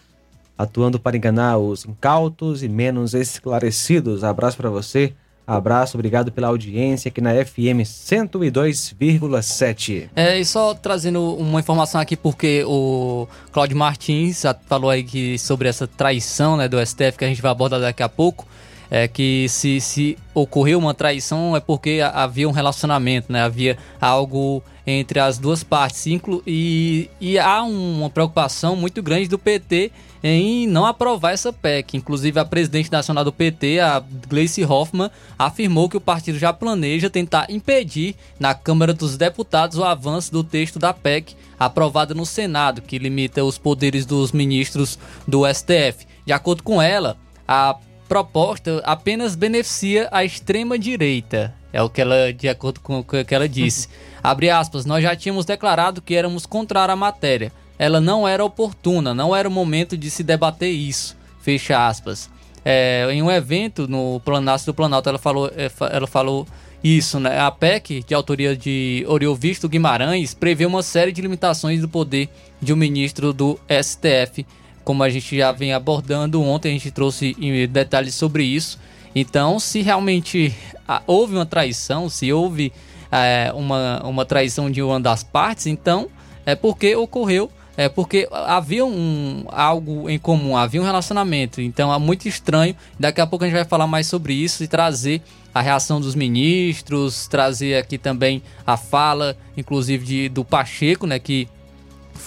atuando para enganar os incautos e menos esclarecidos. Abraço para você. Abraço, obrigado pela audiência aqui na FM 102,7. É, e só trazendo uma informação aqui, porque o Cláudio Martins falou aí que sobre essa traição né, do STF que a gente vai abordar daqui a pouco é que se, se ocorreu uma traição é porque havia um relacionamento, né? Havia algo entre as duas partes. Inclu e, e há uma preocupação muito grande do PT em não aprovar essa PEC. Inclusive, a presidente nacional do PT, a Gleice Hoffmann, afirmou que o partido já planeja tentar impedir na Câmara dos Deputados o avanço do texto da PEC aprovada no Senado, que limita os poderes dos ministros do STF. De acordo com ela, a proposta apenas beneficia a extrema direita. É o que ela, de acordo com o que ela disse. Abre aspas, nós já tínhamos declarado que éramos contra a matéria. Ela não era oportuna, não era o momento de se debater isso. Fecha aspas. É, em um evento no Planalto do Planalto, ela falou, é, ela falou isso, né? A PEC, de autoria de Oriovisto Guimarães, prevê uma série de limitações do poder de um ministro do STF como a gente já vem abordando, ontem a gente trouxe detalhes sobre isso. Então, se realmente ah, houve uma traição, se houve é, uma, uma traição de uma das partes, então é porque ocorreu, é porque havia um, algo em comum, havia um relacionamento. Então é muito estranho. Daqui a pouco a gente vai falar mais sobre isso e trazer a reação dos ministros, trazer aqui também a fala, inclusive de, do Pacheco, né, que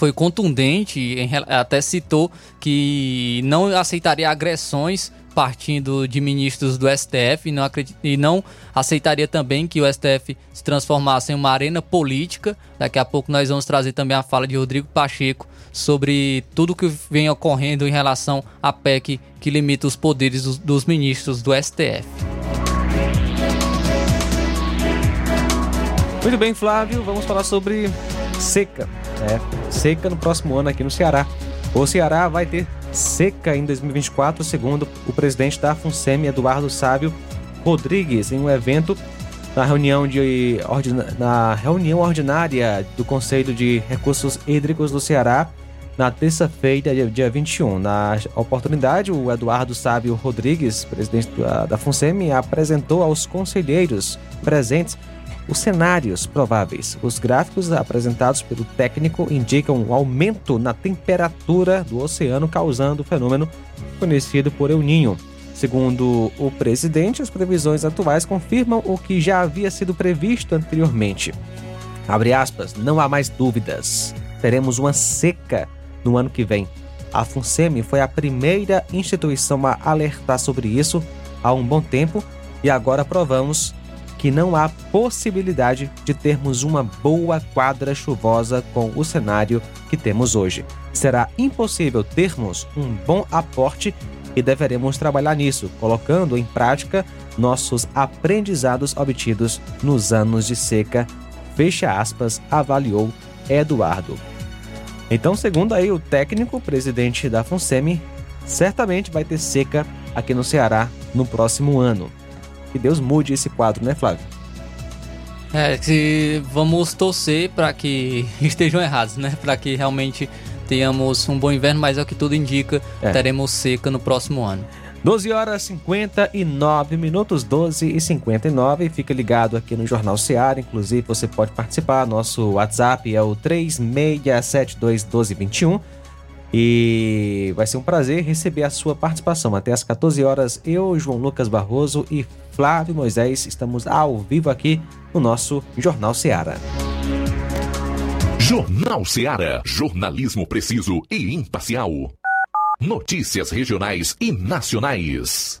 foi contundente, até citou que não aceitaria agressões partindo de ministros do STF e não, e não aceitaria também que o STF se transformasse em uma arena política. Daqui a pouco nós vamos trazer também a fala de Rodrigo Pacheco sobre tudo que vem ocorrendo em relação à PEC que limita os poderes dos, dos ministros do STF. Muito bem, Flávio, vamos falar sobre seca. É, seca no próximo ano aqui no Ceará. O Ceará vai ter seca em 2024, segundo o presidente da FUNSEMI, Eduardo Sábio Rodrigues, em um evento na reunião, de, na reunião ordinária do Conselho de Recursos Hídricos do Ceará, na terça-feira, dia 21. Na oportunidade, o Eduardo Sábio Rodrigues, presidente da, da FUNSEMI, apresentou aos conselheiros presentes os cenários prováveis. Os gráficos apresentados pelo técnico indicam um aumento na temperatura do oceano, causando o fenômeno conhecido por El Ninho. Segundo o presidente, as previsões atuais confirmam o que já havia sido previsto anteriormente. Abre aspas, não há mais dúvidas. Teremos uma seca no ano que vem. A FUNSEMI foi a primeira instituição a alertar sobre isso há um bom tempo e agora provamos que não há possibilidade de termos uma boa quadra chuvosa com o cenário que temos hoje. Será impossível termos um bom aporte e deveremos trabalhar nisso, colocando em prática nossos aprendizados obtidos nos anos de seca. Fecha aspas, avaliou Eduardo. Então, segundo aí o técnico, presidente da FUNSEMI, certamente vai ter seca aqui no Ceará no próximo ano. Que Deus mude esse quadro, né, Flávio? É, se vamos torcer para que estejam errados, né? Para que realmente tenhamos um bom inverno, mas é o que tudo indica, é. teremos seca no próximo ano. 12 horas 59 minutos, 12 e 59. Fica ligado aqui no Jornal Seara. Inclusive, você pode participar. Nosso WhatsApp é o 36721221. E vai ser um prazer receber a sua participação. Até às 14 horas, eu, João Lucas Barroso e Flávio Moisés estamos ao vivo aqui no nosso Jornal Seara. Jornal Seara. Jornalismo preciso e imparcial. Notícias regionais e nacionais.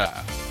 Yeah.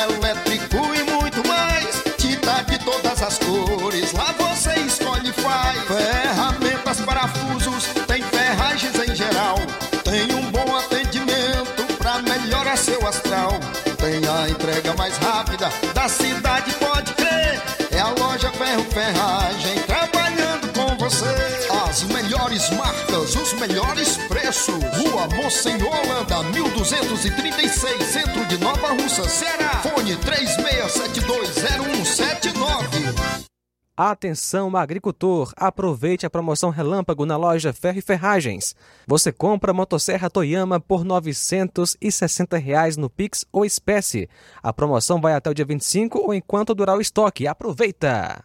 elétrico e muito mais. Tinta de todas as cores, lá você escolhe e faz. Ferramentas, parafusos, tem ferragens em geral. Tem um bom atendimento pra melhorar seu astral. Tem a entrega mais rápida da cidade, pode crer. É a loja Ferro Ferragem. As melhores marcas, os melhores preços. Rua Monsenhor Holanda, 1236, centro de Nova Russa, Ceará. Fone 36720179. Atenção, agricultor! Aproveite a promoção Relâmpago na loja Ferro e Ferragens. Você compra motosserra Toyama por 960 reais no Pix ou espécie. A promoção vai até o dia 25 ou enquanto durar o estoque. Aproveita!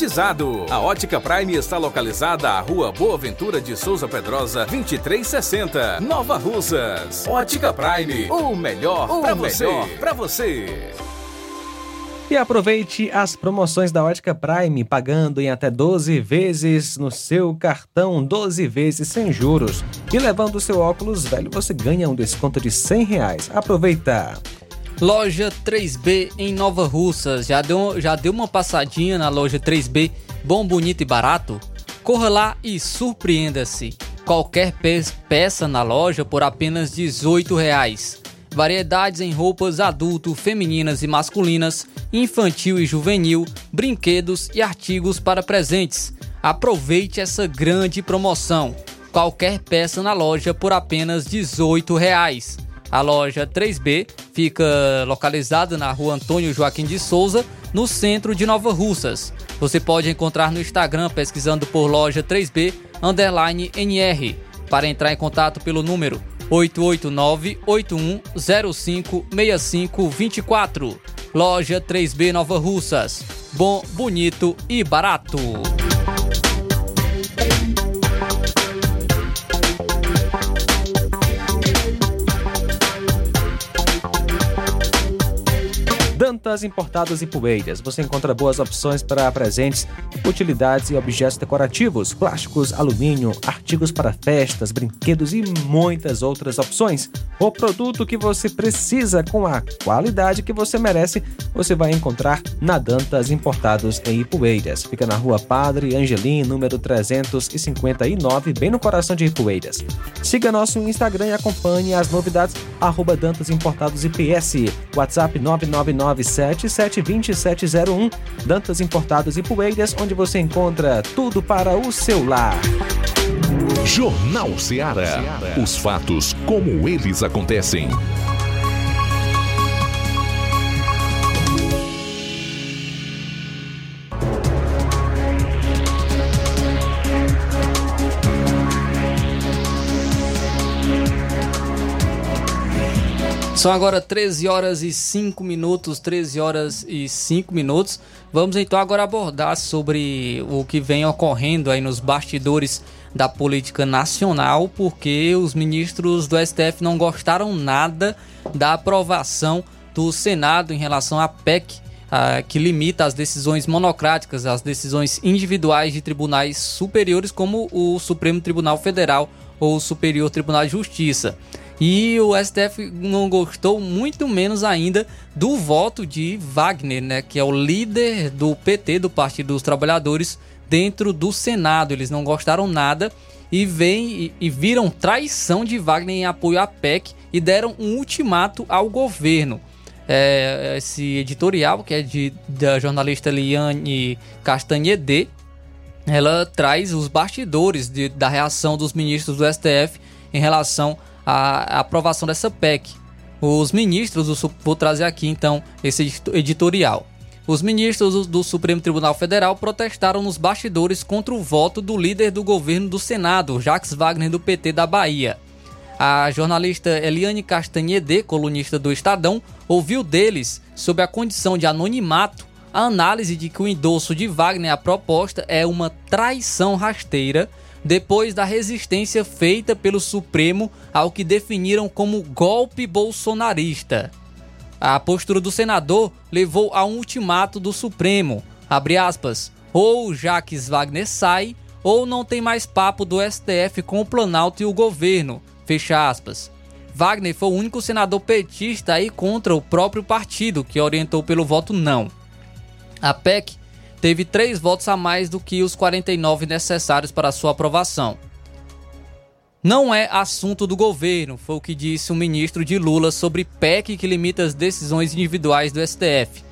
A Ótica Prime está localizada à Rua Boa Ventura de Souza Pedrosa, 2360, Nova Russas. Ótica Prime, o melhor para você. Pra você. E aproveite as promoções da Ótica Prime, pagando em até 12 vezes no seu cartão, 12 vezes sem juros. E levando o seu óculos velho, você ganha um desconto de 100 reais. Aproveita! Loja 3B em Nova Russas. Já deu, já deu uma passadinha na loja 3B, bom, bonito e barato? Corra lá e surpreenda-se. Qualquer pe peça na loja por apenas 18 reais. Variedades em roupas adulto, femininas e masculinas, infantil e juvenil, brinquedos e artigos para presentes. Aproveite essa grande promoção. Qualquer peça na loja por apenas 18 reais. A loja 3B fica localizada na rua Antônio Joaquim de Souza, no centro de Nova Russas. Você pode encontrar no Instagram pesquisando por loja 3B underline NR. Para entrar em contato pelo número 889-8105-6524. Loja 3B Nova Russas. Bom, bonito e barato. Dantas Importados e Poeiras. Você encontra boas opções para presentes, utilidades e objetos decorativos, plásticos, alumínio, artigos para festas, brinquedos e muitas outras opções. O produto que você precisa com a qualidade que você merece, você vai encontrar na Dantas Importados em Ipueiras. Fica na rua Padre Angelim, número 359, bem no coração de Ipueiras. Siga nosso Instagram e acompanhe as novidades, arroba Dantas Importados IPS. WhatsApp 999 997-720-701. Dantas Importados e Poeiras, onde você encontra tudo para o seu lar. Jornal Ceará. Os fatos como eles acontecem. São agora 13 horas e 5 minutos, 13 horas e 5 minutos. Vamos então agora abordar sobre o que vem ocorrendo aí nos bastidores da política nacional, porque os ministros do STF não gostaram nada da aprovação do Senado em relação à PEC, que limita as decisões monocráticas, as decisões individuais de tribunais superiores, como o Supremo Tribunal Federal ou o Superior Tribunal de Justiça. E o STF não gostou muito menos ainda do voto de Wagner, né, que é o líder do PT, do Partido dos Trabalhadores, dentro do Senado. Eles não gostaram nada e vem e, viram traição de Wagner em apoio à PEC e deram um ultimato ao governo. É, esse editorial, que é de, da jornalista Liane Castanhede, ela traz os bastidores de, da reação dos ministros do STF em relação a, aprovação dessa PEC. Os ministros, vou trazer aqui então esse editorial. Os ministros do Supremo Tribunal Federal protestaram nos bastidores contra o voto do líder do governo do Senado, Jacques Wagner, do PT da Bahia. A jornalista Eliane Castanhede, colunista do Estadão, ouviu deles, sob a condição de anonimato, a análise de que o endosso de Wagner à proposta é uma traição rasteira depois da resistência feita pelo Supremo ao que definiram como golpe bolsonarista. A postura do senador levou a um ultimato do Supremo, aspas, ou Jaques Wagner sai, ou não tem mais papo do STF com o Planalto e o governo, fecha aspas. Wagner foi o único senador petista aí contra o próprio partido que orientou pelo voto não. A PEC teve três votos a mais do que os 49 necessários para sua aprovação. Não é assunto do governo, foi o que disse o ministro de Lula sobre PEC que limita as decisões individuais do STF.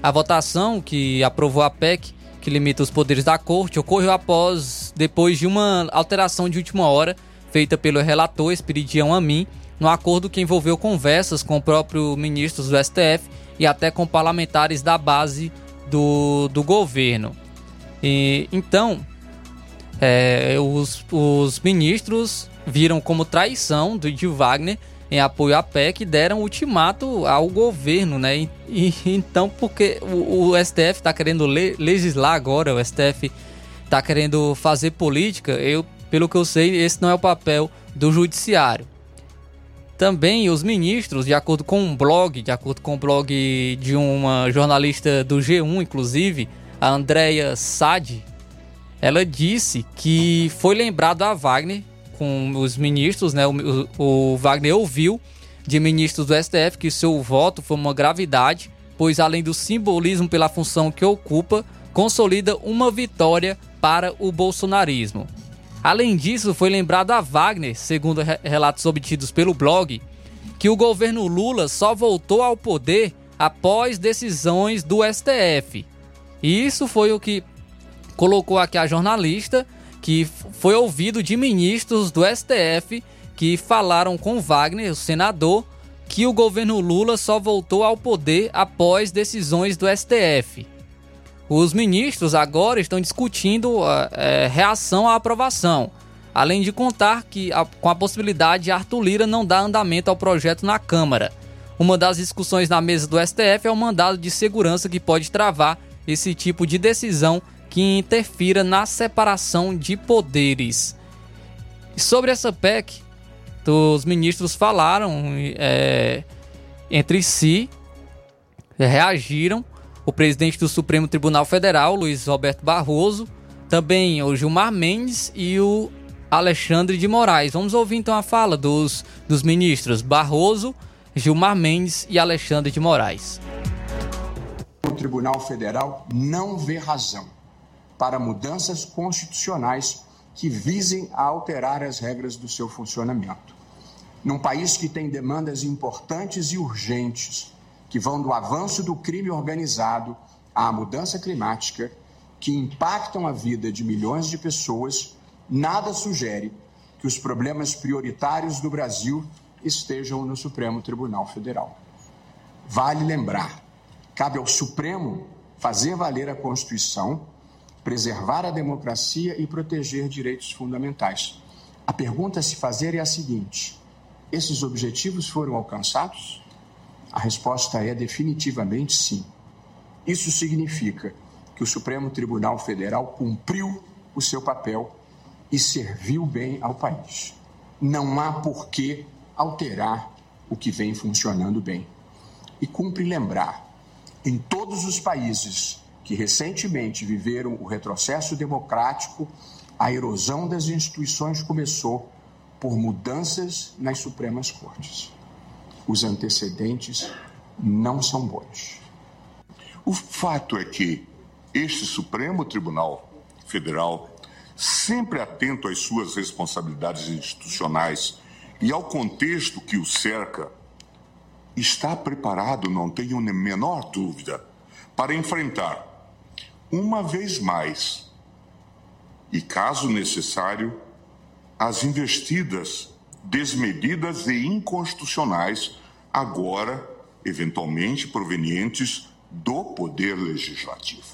A votação que aprovou a PEC, que limita os poderes da corte, ocorreu após depois de uma alteração de última hora feita pelo relator Espiridião Amin, no acordo que envolveu conversas com o próprio ministro do STF e até com parlamentares da base do, do governo. E, então, é, os, os ministros viram como traição do de Wagner em apoio à PEC e deram ultimato ao governo, né? E, e então, porque o, o STF está querendo le, legislar agora, o STF está querendo fazer política, eu, pelo que eu sei, esse não é o papel do judiciário. Também os ministros, de acordo com um blog, de acordo com o um blog de uma jornalista do G1, inclusive, a Andrea Sade, ela disse que foi lembrado a Wagner com os ministros, né? O, o, Wagner ouviu de ministros do STF que seu voto foi uma gravidade, pois além do simbolismo pela função que ocupa, consolida uma vitória para o bolsonarismo. Além disso, foi lembrado a Wagner, segundo relatos obtidos pelo blog, que o governo Lula só voltou ao poder após decisões do STF. E isso foi o que colocou aqui a jornalista, que foi ouvido de ministros do STF que falaram com Wagner, o senador, que o governo Lula só voltou ao poder após decisões do STF. Os ministros agora estão discutindo é, reação à aprovação. além de contar que a, com a possibilidade de Arthur Lira não dar andamento ao projeto na Câmara. Uma das discussões na mesa do STF é o mandado de segurança que pode travar esse tipo de decisão que interfira na separação de poderes. Sobre essa PEC, os ministros falaram é, entre si, reagiram. O presidente do Supremo Tribunal Federal, Luiz Roberto Barroso, também o Gilmar Mendes e o Alexandre de Moraes. Vamos ouvir então a fala dos, dos ministros Barroso, Gilmar Mendes e Alexandre de Moraes. O Tribunal Federal não vê razão para mudanças constitucionais que visem a alterar as regras do seu funcionamento. Num país que tem demandas importantes e urgentes, que vão do avanço do crime organizado à mudança climática, que impactam a vida de milhões de pessoas, nada sugere que os problemas prioritários do Brasil estejam no Supremo Tribunal Federal. Vale lembrar, cabe ao Supremo fazer valer a Constituição preservar a democracia e proteger direitos fundamentais. A pergunta a se fazer é a seguinte: esses objetivos foram alcançados? A resposta é definitivamente sim. Isso significa que o Supremo Tribunal Federal cumpriu o seu papel e serviu bem ao país. Não há por que alterar o que vem funcionando bem. E cumpre lembrar: em todos os países que recentemente viveram o retrocesso democrático, a erosão das instituições começou por mudanças nas Supremas Cortes. Os antecedentes não são bons. O fato é que este Supremo Tribunal Federal, sempre atento às suas responsabilidades institucionais e ao contexto que o cerca, está preparado, não tenho a menor dúvida, para enfrentar uma vez mais, e caso necessário, as investidas desmedidas e inconstitucionais, agora eventualmente provenientes do Poder Legislativo.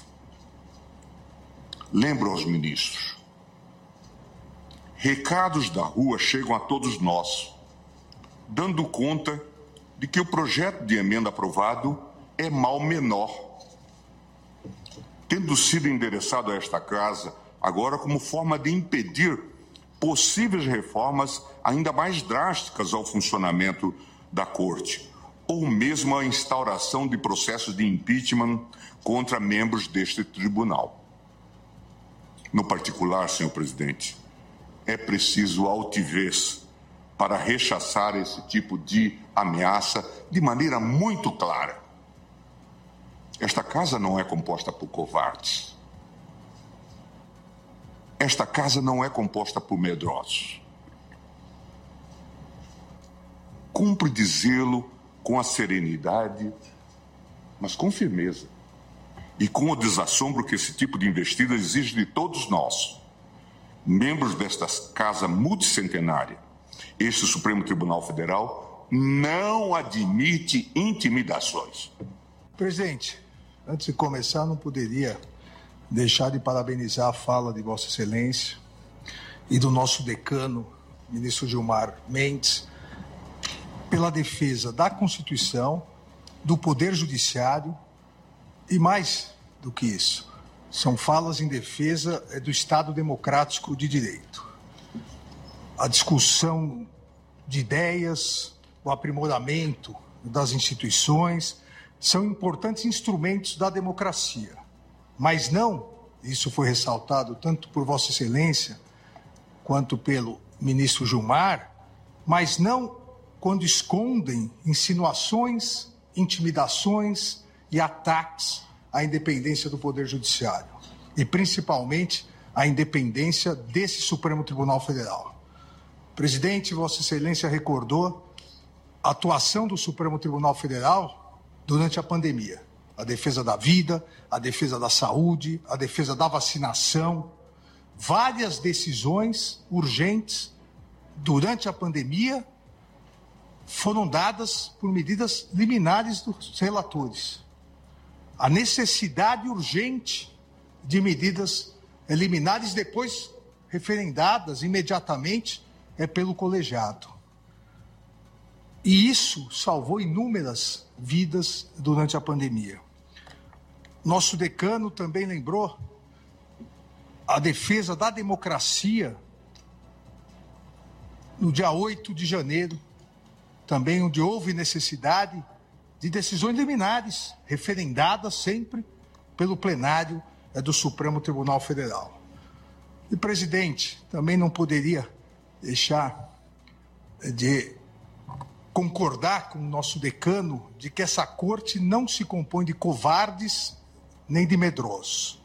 Lembro aos ministros: recados da rua chegam a todos nós, dando conta de que o projeto de emenda aprovado é mal menor tendo sido endereçado a esta casa agora como forma de impedir possíveis reformas ainda mais drásticas ao funcionamento da Corte, ou mesmo a instauração de processos de impeachment contra membros deste tribunal. No particular, senhor presidente, é preciso altivez para rechaçar esse tipo de ameaça de maneira muito clara. Esta casa não é composta por covardes. Esta casa não é composta por medrosos. Cumpre dizê-lo com a serenidade, mas com firmeza. E com o desassombro que esse tipo de investida exige de todos nós, membros desta casa multicentenária. Este Supremo Tribunal Federal não admite intimidações. Presidente, Antes de começar, não poderia deixar de parabenizar a fala de Vossa Excelência e do nosso decano, ministro Gilmar Mendes, pela defesa da Constituição, do Poder Judiciário e mais do que isso. São falas em defesa é, do Estado Democrático de Direito. A discussão de ideias, o aprimoramento das instituições são importantes instrumentos da democracia, mas não, isso foi ressaltado tanto por Vossa Excelência quanto pelo ministro Gilmar, mas não quando escondem insinuações, intimidações e ataques à independência do Poder Judiciário e principalmente à independência desse Supremo Tribunal Federal. Presidente, Vossa Excelência recordou a atuação do Supremo Tribunal Federal durante a pandemia. A defesa da vida, a defesa da saúde, a defesa da vacinação. Várias decisões urgentes durante a pandemia foram dadas por medidas liminares dos relatores. A necessidade urgente de medidas liminares depois referendadas imediatamente é pelo colegiado. E isso salvou inúmeras vidas durante a pandemia. Nosso decano também lembrou a defesa da democracia no dia 8 de janeiro, também onde houve necessidade de decisões liminares, referendadas sempre pelo plenário eh, do Supremo Tribunal Federal. E, presidente, também não poderia deixar eh, de concordar com o nosso decano de que essa corte não se compõe de covardes nem de medrosos.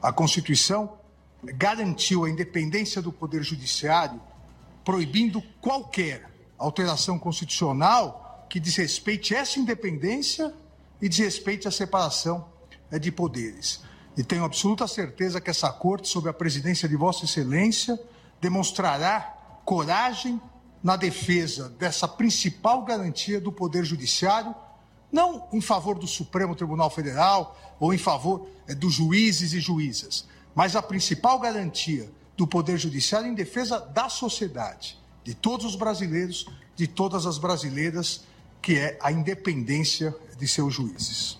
A Constituição garantiu a independência do Poder Judiciário, proibindo qualquer alteração constitucional que desrespeite essa independência e desrespeite a separação eh, de poderes. E tenho absoluta certeza que essa corte, sob a presidência de Vossa Excelência, demonstrará coragem na defesa dessa principal garantia do Poder Judiciário, não em favor do Supremo Tribunal Federal ou em favor é, dos juízes e juízas, mas a principal garantia do Poder Judiciário em defesa da sociedade, de todos os brasileiros, de todas as brasileiras, que é a independência de seus juízes.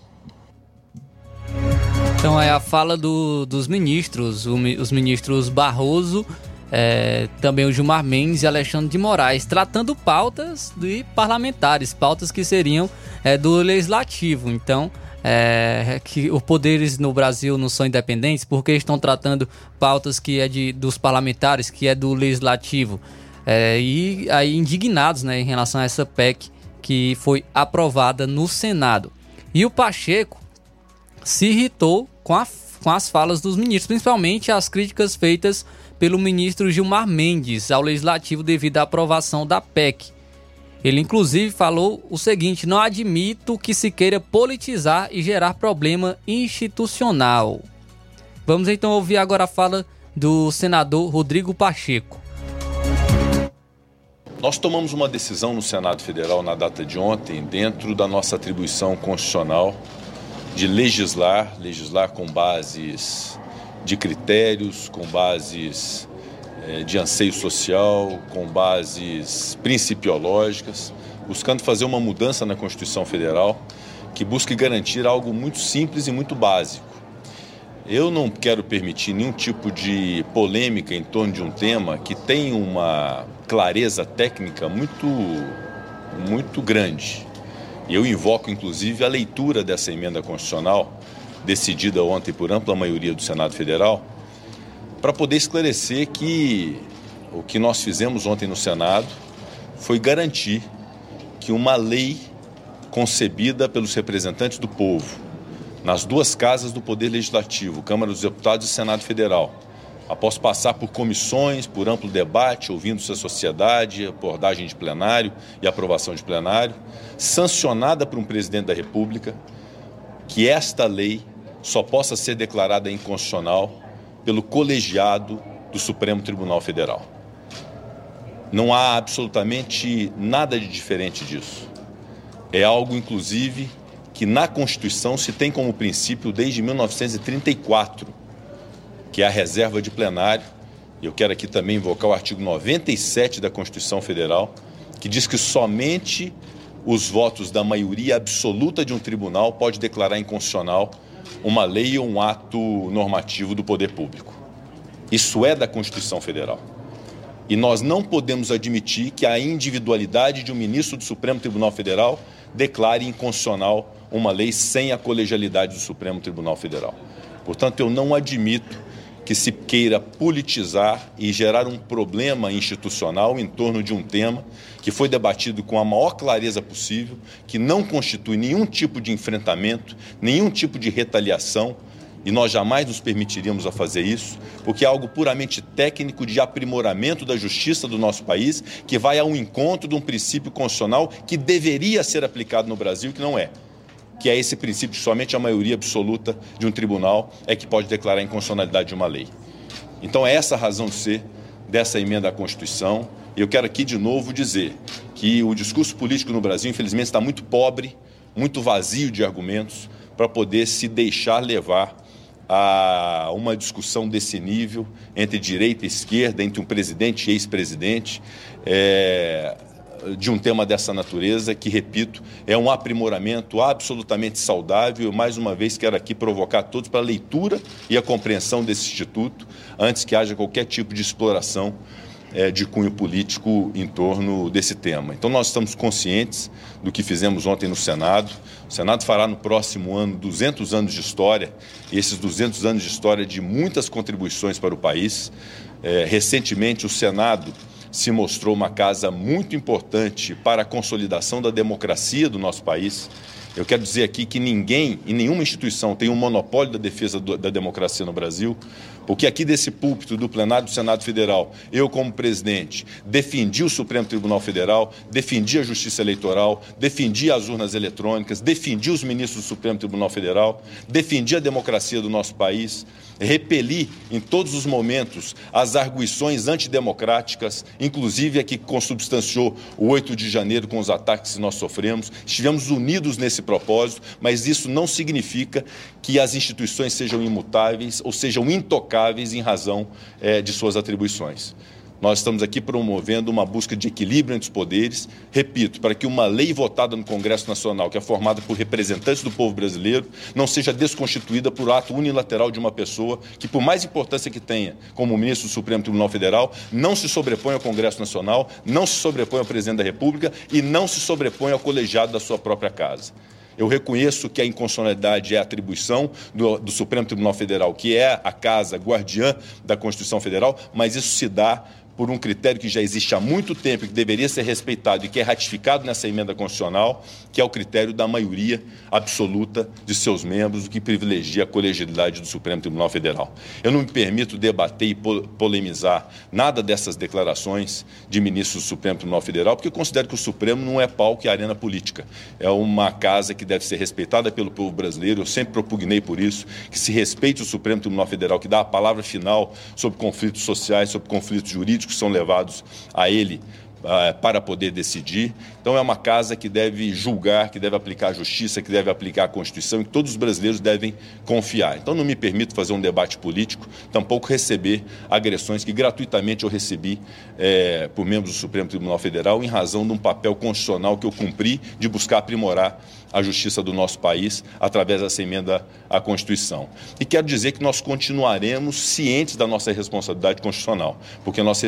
Então é a fala do, dos ministros, os ministros Barroso é, também o Gilmar Mendes e Alexandre de Moraes, tratando pautas de parlamentares, pautas que seriam é, do legislativo. Então, é, que os poderes no Brasil não são independentes porque estão tratando pautas que é de, dos parlamentares, que é do legislativo. É, e aí indignados né, em relação a essa PEC que foi aprovada no Senado. E o Pacheco se irritou com, a, com as falas dos ministros, principalmente as críticas feitas pelo ministro Gilmar Mendes ao legislativo devido à aprovação da PEC. Ele inclusive falou o seguinte: não admito que se queira politizar e gerar problema institucional. Vamos então ouvir agora a fala do senador Rodrigo Pacheco. Nós tomamos uma decisão no Senado Federal na data de ontem, dentro da nossa atribuição constitucional de legislar, legislar com bases de critérios, com bases é, de anseio social, com bases principiológicas, buscando fazer uma mudança na Constituição Federal que busque garantir algo muito simples e muito básico. Eu não quero permitir nenhum tipo de polêmica em torno de um tema que tem uma clareza técnica muito, muito grande. Eu invoco, inclusive, a leitura dessa emenda constitucional decidida ontem por ampla maioria do Senado Federal, para poder esclarecer que o que nós fizemos ontem no Senado foi garantir que uma lei concebida pelos representantes do povo, nas duas casas do Poder Legislativo, Câmara dos Deputados e Senado Federal, após passar por comissões, por amplo debate, ouvindo-se a sociedade, abordagem de plenário e aprovação de plenário, sancionada por um presidente da República, que esta lei só possa ser declarada inconstitucional pelo colegiado do Supremo Tribunal Federal. Não há absolutamente nada de diferente disso. É algo, inclusive, que na Constituição se tem como princípio desde 1934, que é a reserva de plenário. Eu quero aqui também invocar o artigo 97 da Constituição Federal, que diz que somente os votos da maioria absoluta de um tribunal pode declarar inconstitucional uma lei ou um ato normativo do poder público. Isso é da Constituição Federal. E nós não podemos admitir que a individualidade de um ministro do Supremo Tribunal Federal declare inconstitucional uma lei sem a colegialidade do Supremo Tribunal Federal. Portanto, eu não admito que se queira politizar e gerar um problema institucional em torno de um tema que foi debatido com a maior clareza possível, que não constitui nenhum tipo de enfrentamento, nenhum tipo de retaliação, e nós jamais nos permitiríamos a fazer isso, porque é algo puramente técnico de aprimoramento da justiça do nosso país, que vai ao encontro de um princípio constitucional que deveria ser aplicado no Brasil, que não é que é esse princípio somente a maioria absoluta de um tribunal é que pode declarar a inconstitucionalidade de uma lei. Então é essa a razão de ser dessa emenda à Constituição. Eu quero aqui de novo dizer que o discurso político no Brasil, infelizmente, está muito pobre, muito vazio de argumentos para poder se deixar levar a uma discussão desse nível entre direita e esquerda, entre um presidente e ex-presidente, é, de um tema dessa natureza, que, repito, é um aprimoramento absolutamente saudável. Mais uma vez, quero aqui provocar todos para a leitura e a compreensão desse Instituto, antes que haja qualquer tipo de exploração é, de cunho político em torno desse tema. Então, nós estamos conscientes do que fizemos ontem no Senado. O Senado fará no próximo ano 200 anos de história, e esses 200 anos de história de muitas contribuições para o país. É, recentemente, o Senado se mostrou uma casa muito importante para a consolidação da democracia do nosso país. Eu quero dizer aqui que ninguém e nenhuma instituição tem um monopólio da defesa da democracia no Brasil, porque aqui desse púlpito do plenário do Senado Federal, eu como presidente, defendi o Supremo Tribunal Federal, defendi a Justiça Eleitoral, defendi as urnas eletrônicas, defendi os ministros do Supremo Tribunal Federal, defendi a democracia do nosso país, repeli em todos os momentos as arguições antidemocráticas, inclusive a que consubstanciou o 8 de janeiro com os ataques que nós sofremos. Estivemos unidos nesse propósito, mas isso não significa que as instituições sejam imutáveis ou sejam em razão é, de suas atribuições. Nós estamos aqui promovendo uma busca de equilíbrio entre os poderes, repito, para que uma lei votada no Congresso Nacional, que é formada por representantes do povo brasileiro, não seja desconstituída por ato unilateral de uma pessoa que, por mais importância que tenha, como ministro do Supremo Tribunal Federal, não se sobrepõe ao Congresso Nacional, não se sobrepõe ao presidente da República e não se sobrepõe ao colegiado da sua própria casa. Eu reconheço que a inconstitucionalidade é atribuição do, do, Supremo Tribunal Federal, que é a casa guardiã da Constituição Federal, mas isso se dá por um critério que já existe há muito tempo e que deveria ser respeitado e que é ratificado nessa emenda constitucional, que é o critério da maioria absoluta de seus membros, o que privilegia a colegialidade do Supremo Tribunal Federal. Eu não me permito debater e polemizar nada dessas declarações de ministros do Supremo Tribunal Federal, porque eu considero que o Supremo não é palco e arena política. É uma casa que deve ser respeitada pelo povo brasileiro, eu sempre propugnei por isso, que se respeite o Supremo Tribunal Federal, que dá a palavra final sobre conflitos sociais, sobre conflitos jurídicos, que são levados a ele uh, para poder decidir. Então é uma casa que deve julgar, que deve aplicar a justiça, que deve aplicar a Constituição e que todos os brasileiros devem confiar. Então não me permito fazer um debate político, tampouco receber agressões que gratuitamente eu recebi é, por membros do Supremo Tribunal Federal em razão de um papel constitucional que eu cumpri de buscar aprimorar a justiça do nosso país através dessa emenda à Constituição. E quero dizer que nós continuaremos cientes da nossa responsabilidade constitucional, porque nós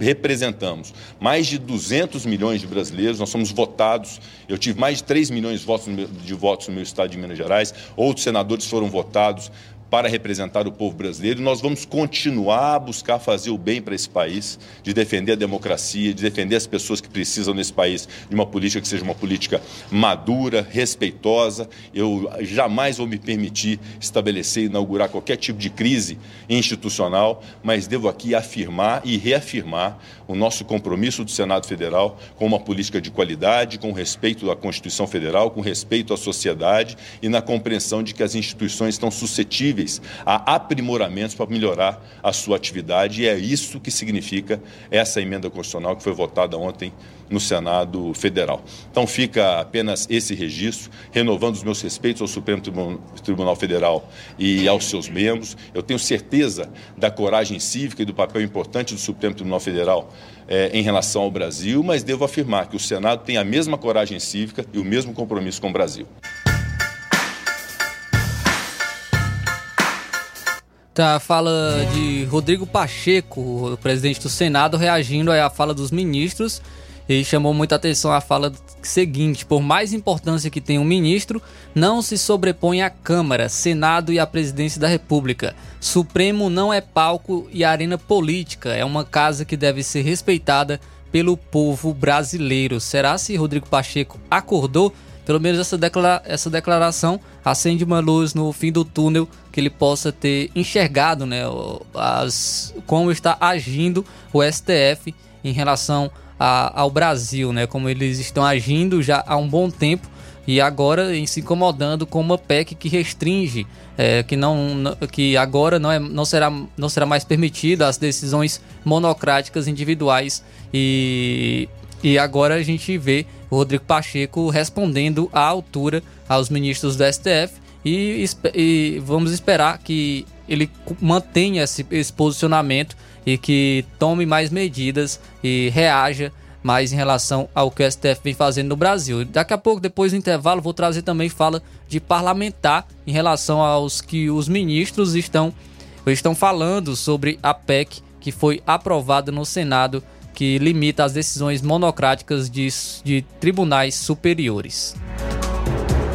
representamos mais de 200 milhões de brasileiros, nós somos votados, eu tive mais de 3 milhões de votos, de votos no meu estado de Minas Gerais, outros senadores foram votados para representar o povo brasileiro. Nós vamos continuar a buscar fazer o bem para esse país, de defender a democracia, de defender as pessoas que precisam nesse país de uma política que seja uma política madura, respeitosa. Eu jamais vou me permitir estabelecer e inaugurar qualquer tipo de crise institucional, mas devo aqui afirmar e reafirmar o nosso compromisso do Senado Federal com uma política de qualidade, com respeito à Constituição Federal, com respeito à sociedade e na compreensão de que as instituições estão suscetíveis a aprimoramentos para melhorar a sua atividade, e é isso que significa essa emenda constitucional que foi votada ontem no Senado Federal. Então fica apenas esse registro, renovando os meus respeitos ao Supremo Tribunal Federal e aos seus membros. Eu tenho certeza da coragem cívica e do papel importante do Supremo Tribunal Federal eh, em relação ao Brasil, mas devo afirmar que o Senado tem a mesma coragem cívica e o mesmo compromisso com o Brasil. Tá, fala de Rodrigo Pacheco, presidente do Senado, reagindo à fala dos ministros e chamou muita atenção a fala seguinte: por mais importância que tenha um ministro, não se sobrepõe à Câmara, Senado e à Presidência da República. Supremo não é palco e arena política, é uma casa que deve ser respeitada pelo povo brasileiro. Será se Rodrigo Pacheco acordou? Pelo menos essa, declara essa declaração acende uma luz no fim do túnel que ele possa ter enxergado né, as, como está agindo o STF em relação a, ao Brasil, né, como eles estão agindo já há um bom tempo e agora em se incomodando com uma PEC que restringe, é, que, não, que agora não, é, não, será, não será mais permitida as decisões monocráticas individuais e, e agora a gente vê o Rodrigo Pacheco respondendo à altura aos ministros do STF e, e vamos esperar que ele mantenha esse, esse posicionamento e que tome mais medidas e reaja mais em relação ao que o STF vem fazendo no Brasil. Daqui a pouco, depois do intervalo, vou trazer também fala de parlamentar em relação aos que os ministros estão, estão falando sobre a PEC que foi aprovada no Senado, que limita as decisões monocráticas de, de tribunais superiores.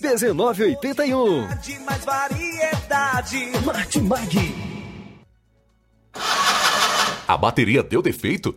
1981. De mais variedade. Martimag. A bateria deu defeito?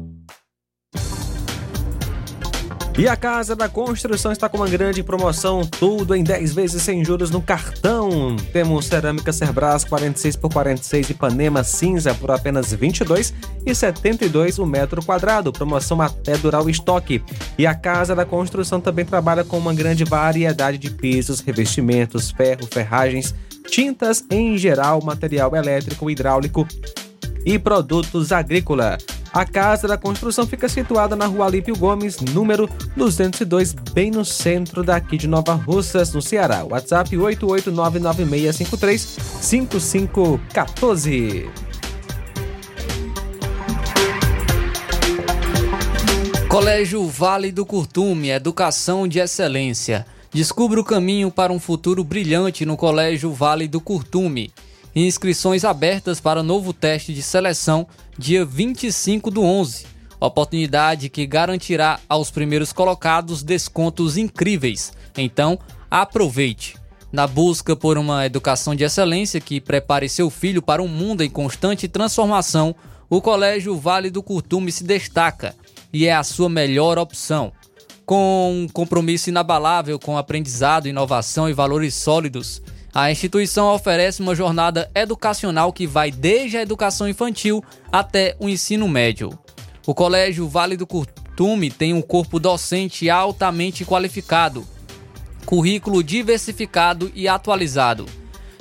E a Casa da Construção está com uma grande promoção, tudo em 10 vezes sem juros no cartão. Temos cerâmica Cerbras 46 por 46 e Panema cinza por apenas 22 e 72 o metro quadrado, promoção até durar o estoque. E a Casa da Construção também trabalha com uma grande variedade de pisos, revestimentos, ferro, ferragens, tintas em geral, material elétrico, hidráulico e produtos agrícola. A Casa da Construção fica situada na rua Alípio Gomes, número 202, bem no centro daqui de Nova Russas, no Ceará. WhatsApp 88996535514. Colégio Vale do Curtume, Educação de Excelência. Descubra o caminho para um futuro brilhante no Colégio Vale do Curtume. Inscrições abertas para novo teste de seleção dia 25 do 11. Oportunidade que garantirá aos primeiros colocados descontos incríveis. Então, aproveite. Na busca por uma educação de excelência que prepare seu filho para um mundo em constante transformação, o Colégio Vale do Curtume se destaca e é a sua melhor opção. Com um compromisso inabalável com aprendizado, inovação e valores sólidos, a instituição oferece uma jornada educacional que vai desde a educação infantil até o ensino médio. O Colégio Vale do Curtume tem um corpo docente altamente qualificado, currículo diversificado e atualizado,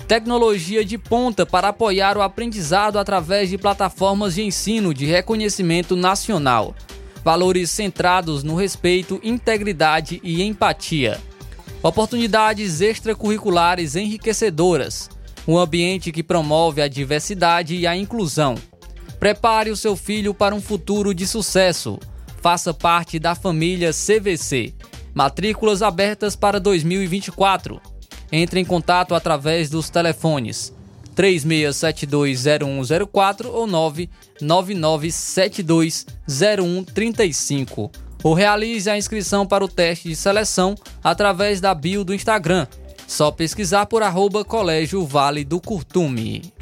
tecnologia de ponta para apoiar o aprendizado através de plataformas de ensino de reconhecimento nacional, valores centrados no respeito, integridade e empatia, oportunidades extracurriculares enriquecedoras, um ambiente que promove a diversidade e a inclusão. Prepare o seu filho para um futuro de sucesso. Faça parte da família CVC. Matrículas abertas para 2024. Entre em contato através dos telefones 36720104 ou 999720135 ou realize a inscrição para o teste de seleção através da bio do Instagram. Só pesquisar por arroba Colégio Vale do Curtume.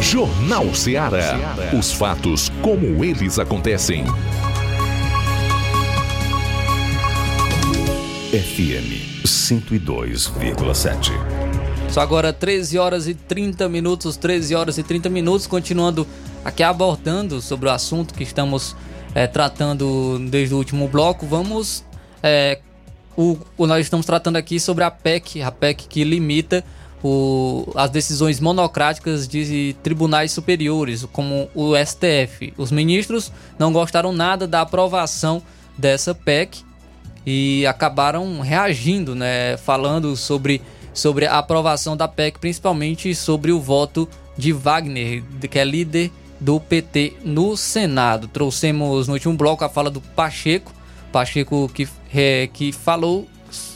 Jornal Ceará. Os fatos como eles acontecem. FM 102,7. Só agora 13 horas e 30 minutos, 13 horas e 30 minutos, continuando aqui abordando sobre o assunto que estamos é, tratando desde o último bloco. Vamos. É, o, o, nós estamos tratando aqui sobre a PEC, a PEC que limita o, as decisões monocráticas de tribunais superiores, como o STF. Os ministros não gostaram nada da aprovação dessa PEC e acabaram reagindo, né, falando sobre, sobre a aprovação da PEC, principalmente sobre o voto de Wagner, que é líder do PT no Senado. Trouxemos no último bloco a fala do Pacheco, Pacheco que, é, que falou,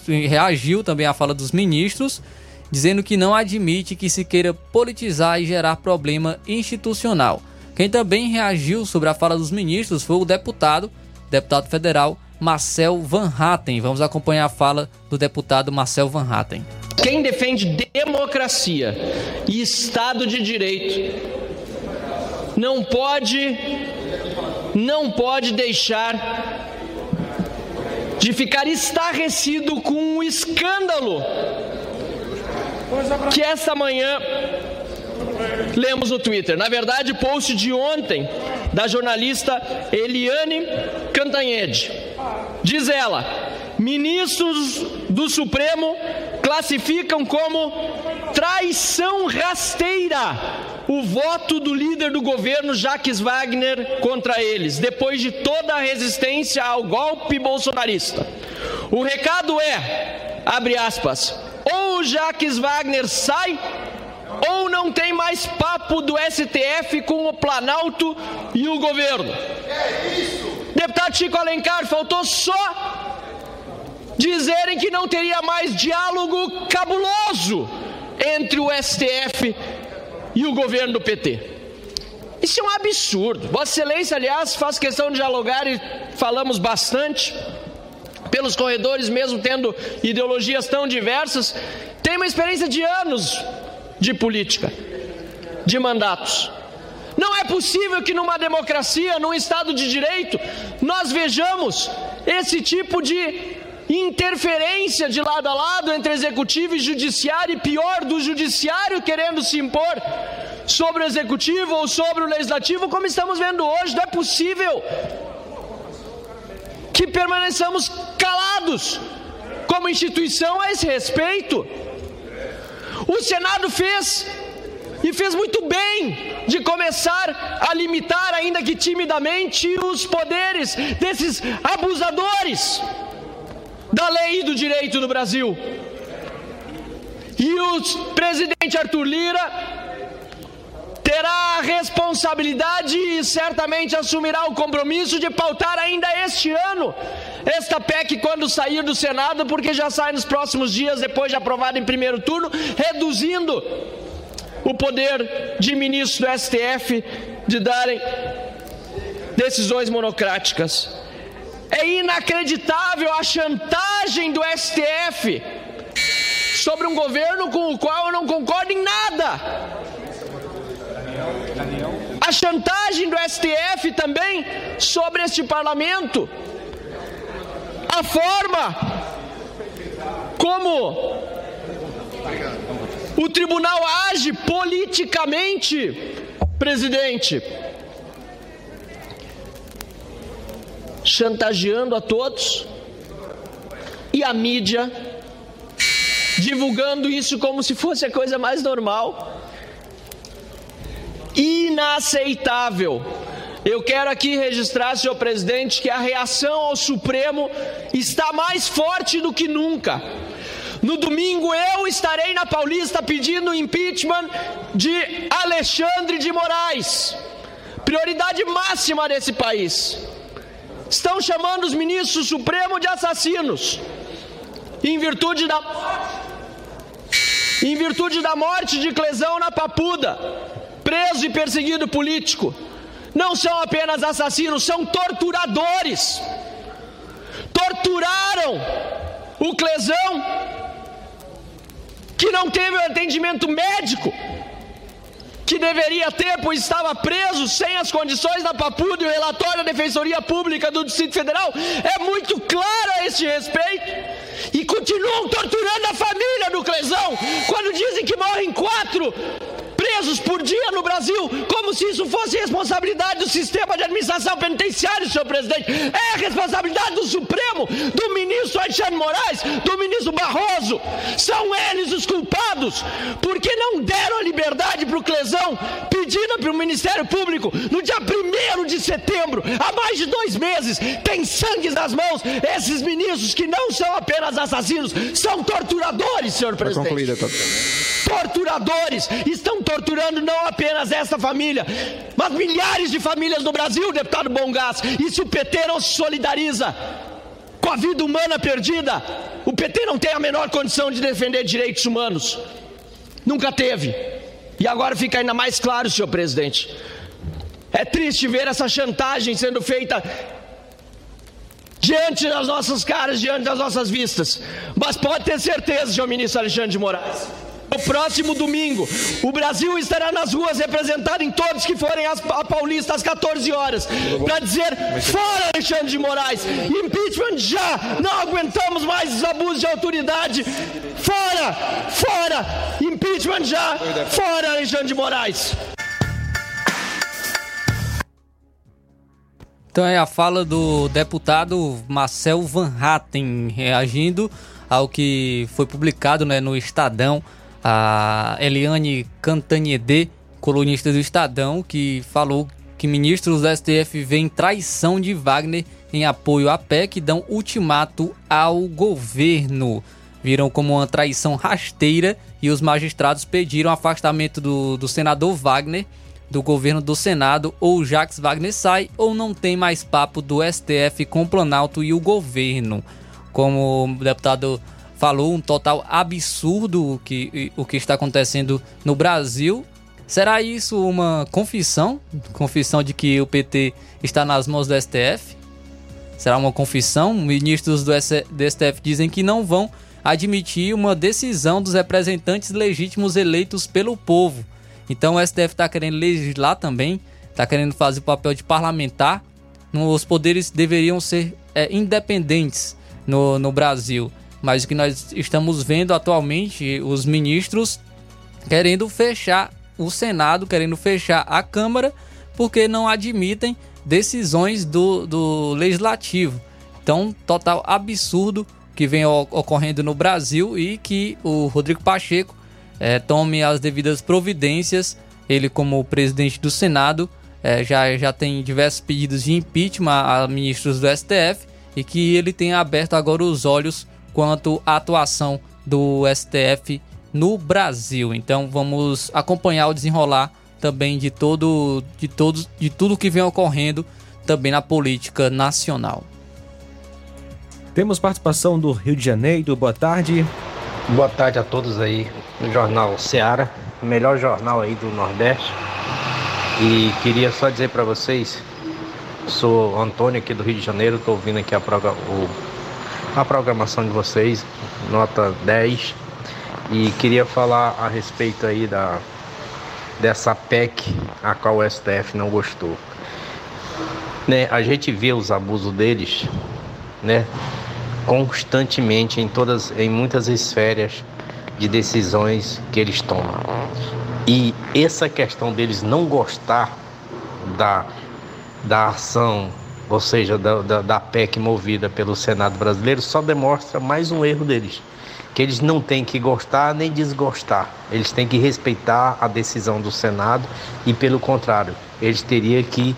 reagiu também à fala dos ministros dizendo que não admite que se queira politizar e gerar problema institucional. Quem também reagiu sobre a fala dos ministros foi o deputado, deputado federal Marcel Van Hatten. Vamos acompanhar a fala do deputado Marcel Van Hatten. Quem defende democracia e Estado de Direito não pode não pode deixar de ficar estarrecido com um escândalo que esta manhã lemos no Twitter. Na verdade, post de ontem da jornalista Eliane Cantanhede. Diz ela: ministros do Supremo classificam como traição rasteira o voto do líder do governo Jacques Wagner contra eles, depois de toda a resistência ao golpe bolsonarista. O recado é, abre aspas, ou Jacques Wagner sai, ou não tem mais papo do STF com o Planalto e o governo. Deputado Chico Alencar, faltou só dizerem que não teria mais diálogo cabuloso entre o STF e o governo do PT. Isso é um absurdo. Vossa Excelência, aliás, faz questão de dialogar e falamos bastante pelos corredores, mesmo tendo ideologias tão diversas, tem uma experiência de anos de política, de mandatos. Não é possível que numa democracia, num Estado de Direito, nós vejamos esse tipo de interferência de lado a lado entre executivo e judiciário, e pior, do judiciário querendo se impor sobre o executivo ou sobre o legislativo, como estamos vendo hoje. Não é possível que permaneçamos calados como instituição a esse respeito. O Senado fez e fez muito bem de começar a limitar, ainda que timidamente, os poderes desses abusadores da lei e do direito no Brasil. E o presidente Arthur Lira terá a responsabilidade e certamente assumirá o compromisso de pautar ainda este ano esta PEC quando sair do Senado, porque já sai nos próximos dias, depois de aprovada em primeiro turno, reduzindo o poder de ministro do STF de darem decisões monocráticas. É inacreditável a chantagem do STF sobre um governo com o qual eu não concordo em nada A chantagem do STF também sobre este parlamento. A forma como o tribunal age politicamente, presidente. Chantageando a todos e a mídia divulgando isso como se fosse a coisa mais normal. Inaceitável. Eu quero aqui registrar, senhor presidente, que a reação ao Supremo está mais forte do que nunca. No domingo eu estarei na Paulista pedindo impeachment de Alexandre de Moraes, prioridade máxima desse país. Estão chamando os ministros Supremo de assassinos, em virtude da em virtude da morte de Clesão na Papuda, preso e perseguido político. Não são apenas assassinos, são torturadores. Torturaram o Clesão, que não teve o atendimento médico que deveria ter, pois estava preso sem as condições da Papuda e o relatório da Defensoria Pública do Distrito Federal é muito claro a este respeito. E continuam torturando a família do Clesão quando dizem que morrem quatro presos por dia no Brasil, como se isso fosse responsabilidade do sistema de administração penitenciária, senhor presidente. É responsabilidade do Supremo, do ministro Alexandre Moraes, do ministro Barroso. São eles os culpados, porque não deram a liberdade para o Clesão, pedida pelo Ministério Público no dia 1 de setembro, há mais de dois meses. Tem sangue nas mãos. Esses ministros que não são apenas assassinos, são torturadores, senhor presidente. Concluída, torturadores estão torturando não apenas essa família, mas milhares de famílias no Brasil, deputado Bongás. E se o PT não se solidariza com a vida humana perdida, o PT não tem a menor condição de defender direitos humanos. Nunca teve. E agora fica ainda mais claro, senhor presidente. É triste ver essa chantagem sendo feita diante das nossas caras, diante das nossas vistas. Mas pode ter certeza, senhor ministro Alexandre de Moraes no próximo domingo, o Brasil estará nas ruas representado em todos que forem a Paulista às 14 horas, para dizer fora Alexandre de Moraes, impeachment já, não aguentamos mais os abusos de autoridade, fora, fora, impeachment já, fora Alexandre de Moraes. Então é a fala do deputado Marcel Van Hatten reagindo ao que foi publicado né, no Estadão a Eliane Cantanhede, colunista do Estadão, que falou que ministros do STF veem traição de Wagner em apoio à PEC e dão ultimato ao governo. Viram como uma traição rasteira e os magistrados pediram afastamento do, do senador Wagner do governo do Senado, ou Jacques Wagner sai, ou não tem mais papo do STF com o Planalto e o governo. Como o deputado falou um total absurdo o que, o que está acontecendo no Brasil. Será isso uma confissão? Confissão de que o PT está nas mãos do STF? Será uma confissão? Ministros do STF dizem que não vão admitir uma decisão dos representantes legítimos eleitos pelo povo. Então o STF está querendo legislar também, está querendo fazer o papel de parlamentar. Os poderes deveriam ser é, independentes no, no Brasil. Mas que nós estamos vendo atualmente, os ministros querendo fechar o Senado, querendo fechar a Câmara, porque não admitem decisões do, do Legislativo. Então, total absurdo que vem ocorrendo no Brasil e que o Rodrigo Pacheco é, tome as devidas providências. Ele, como presidente do Senado, é, já, já tem diversos pedidos de impeachment a ministros do STF e que ele tenha aberto agora os olhos quanto à atuação do STF no Brasil. Então vamos acompanhar o desenrolar também de todo de todos de tudo que vem ocorrendo também na política nacional. Temos participação do Rio de Janeiro. Boa tarde. Boa tarde a todos aí no Jornal Seara, o melhor jornal aí do Nordeste. E queria só dizer para vocês, sou Antônio aqui do Rio de Janeiro, estou ouvindo aqui a, o a programação de vocês, nota 10. E queria falar a respeito aí da, dessa PEC a qual o STF não gostou. Né, a gente vê os abusos deles, né, constantemente em todas, em muitas esferas de decisões que eles tomam. E essa questão deles não gostar da, da ação, ou seja, da, da, da PEC movida pelo Senado brasileiro, só demonstra mais um erro deles. Que eles não têm que gostar nem desgostar, eles têm que respeitar a decisão do Senado e, pelo contrário, eles teriam que,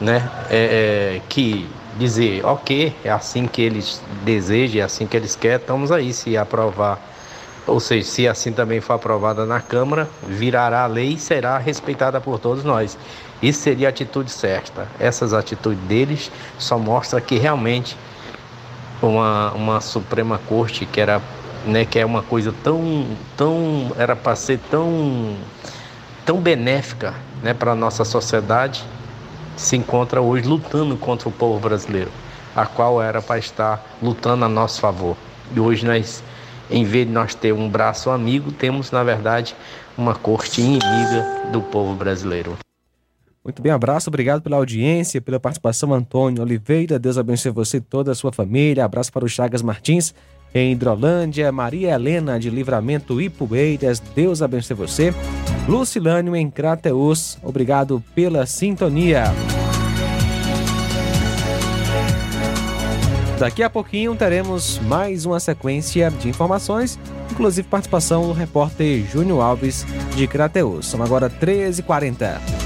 né, é, é, que dizer, ok, é assim que eles desejam, é assim que eles querem, estamos aí, se aprovar ou seja, se assim também for aprovada na Câmara, virará lei e será respeitada por todos nós. Isso seria a atitude certa. Essas atitudes deles só mostram que realmente uma, uma Suprema Corte que era né, que é uma coisa tão tão era para ser tão tão benéfica né, para a nossa sociedade se encontra hoje lutando contra o povo brasileiro, a qual era para estar lutando a nosso favor. E hoje nós em vez de nós ter um braço amigo, temos, na verdade, uma corte inimiga do povo brasileiro. Muito bem, abraço, obrigado pela audiência, pela participação, Antônio Oliveira. Deus abençoe você e toda a sua família. Abraço para o Chagas Martins, em Hidrolândia, Maria Helena de Livramento Poeiras. Deus abençoe você. Lucilânio em Crateus, obrigado pela sintonia. Daqui a pouquinho teremos mais uma sequência de informações, inclusive participação do repórter Júnior Alves de Crateus. São agora 13h40.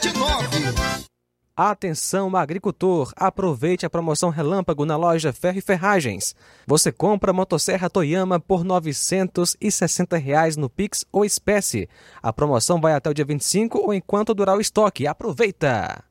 Atenção, agricultor! Aproveite a promoção Relâmpago na loja Ferro e Ferragens. Você compra motosserra Toyama por 960 reais no Pix ou espécie. A promoção vai até o dia 25 ou enquanto durar o estoque. Aproveita!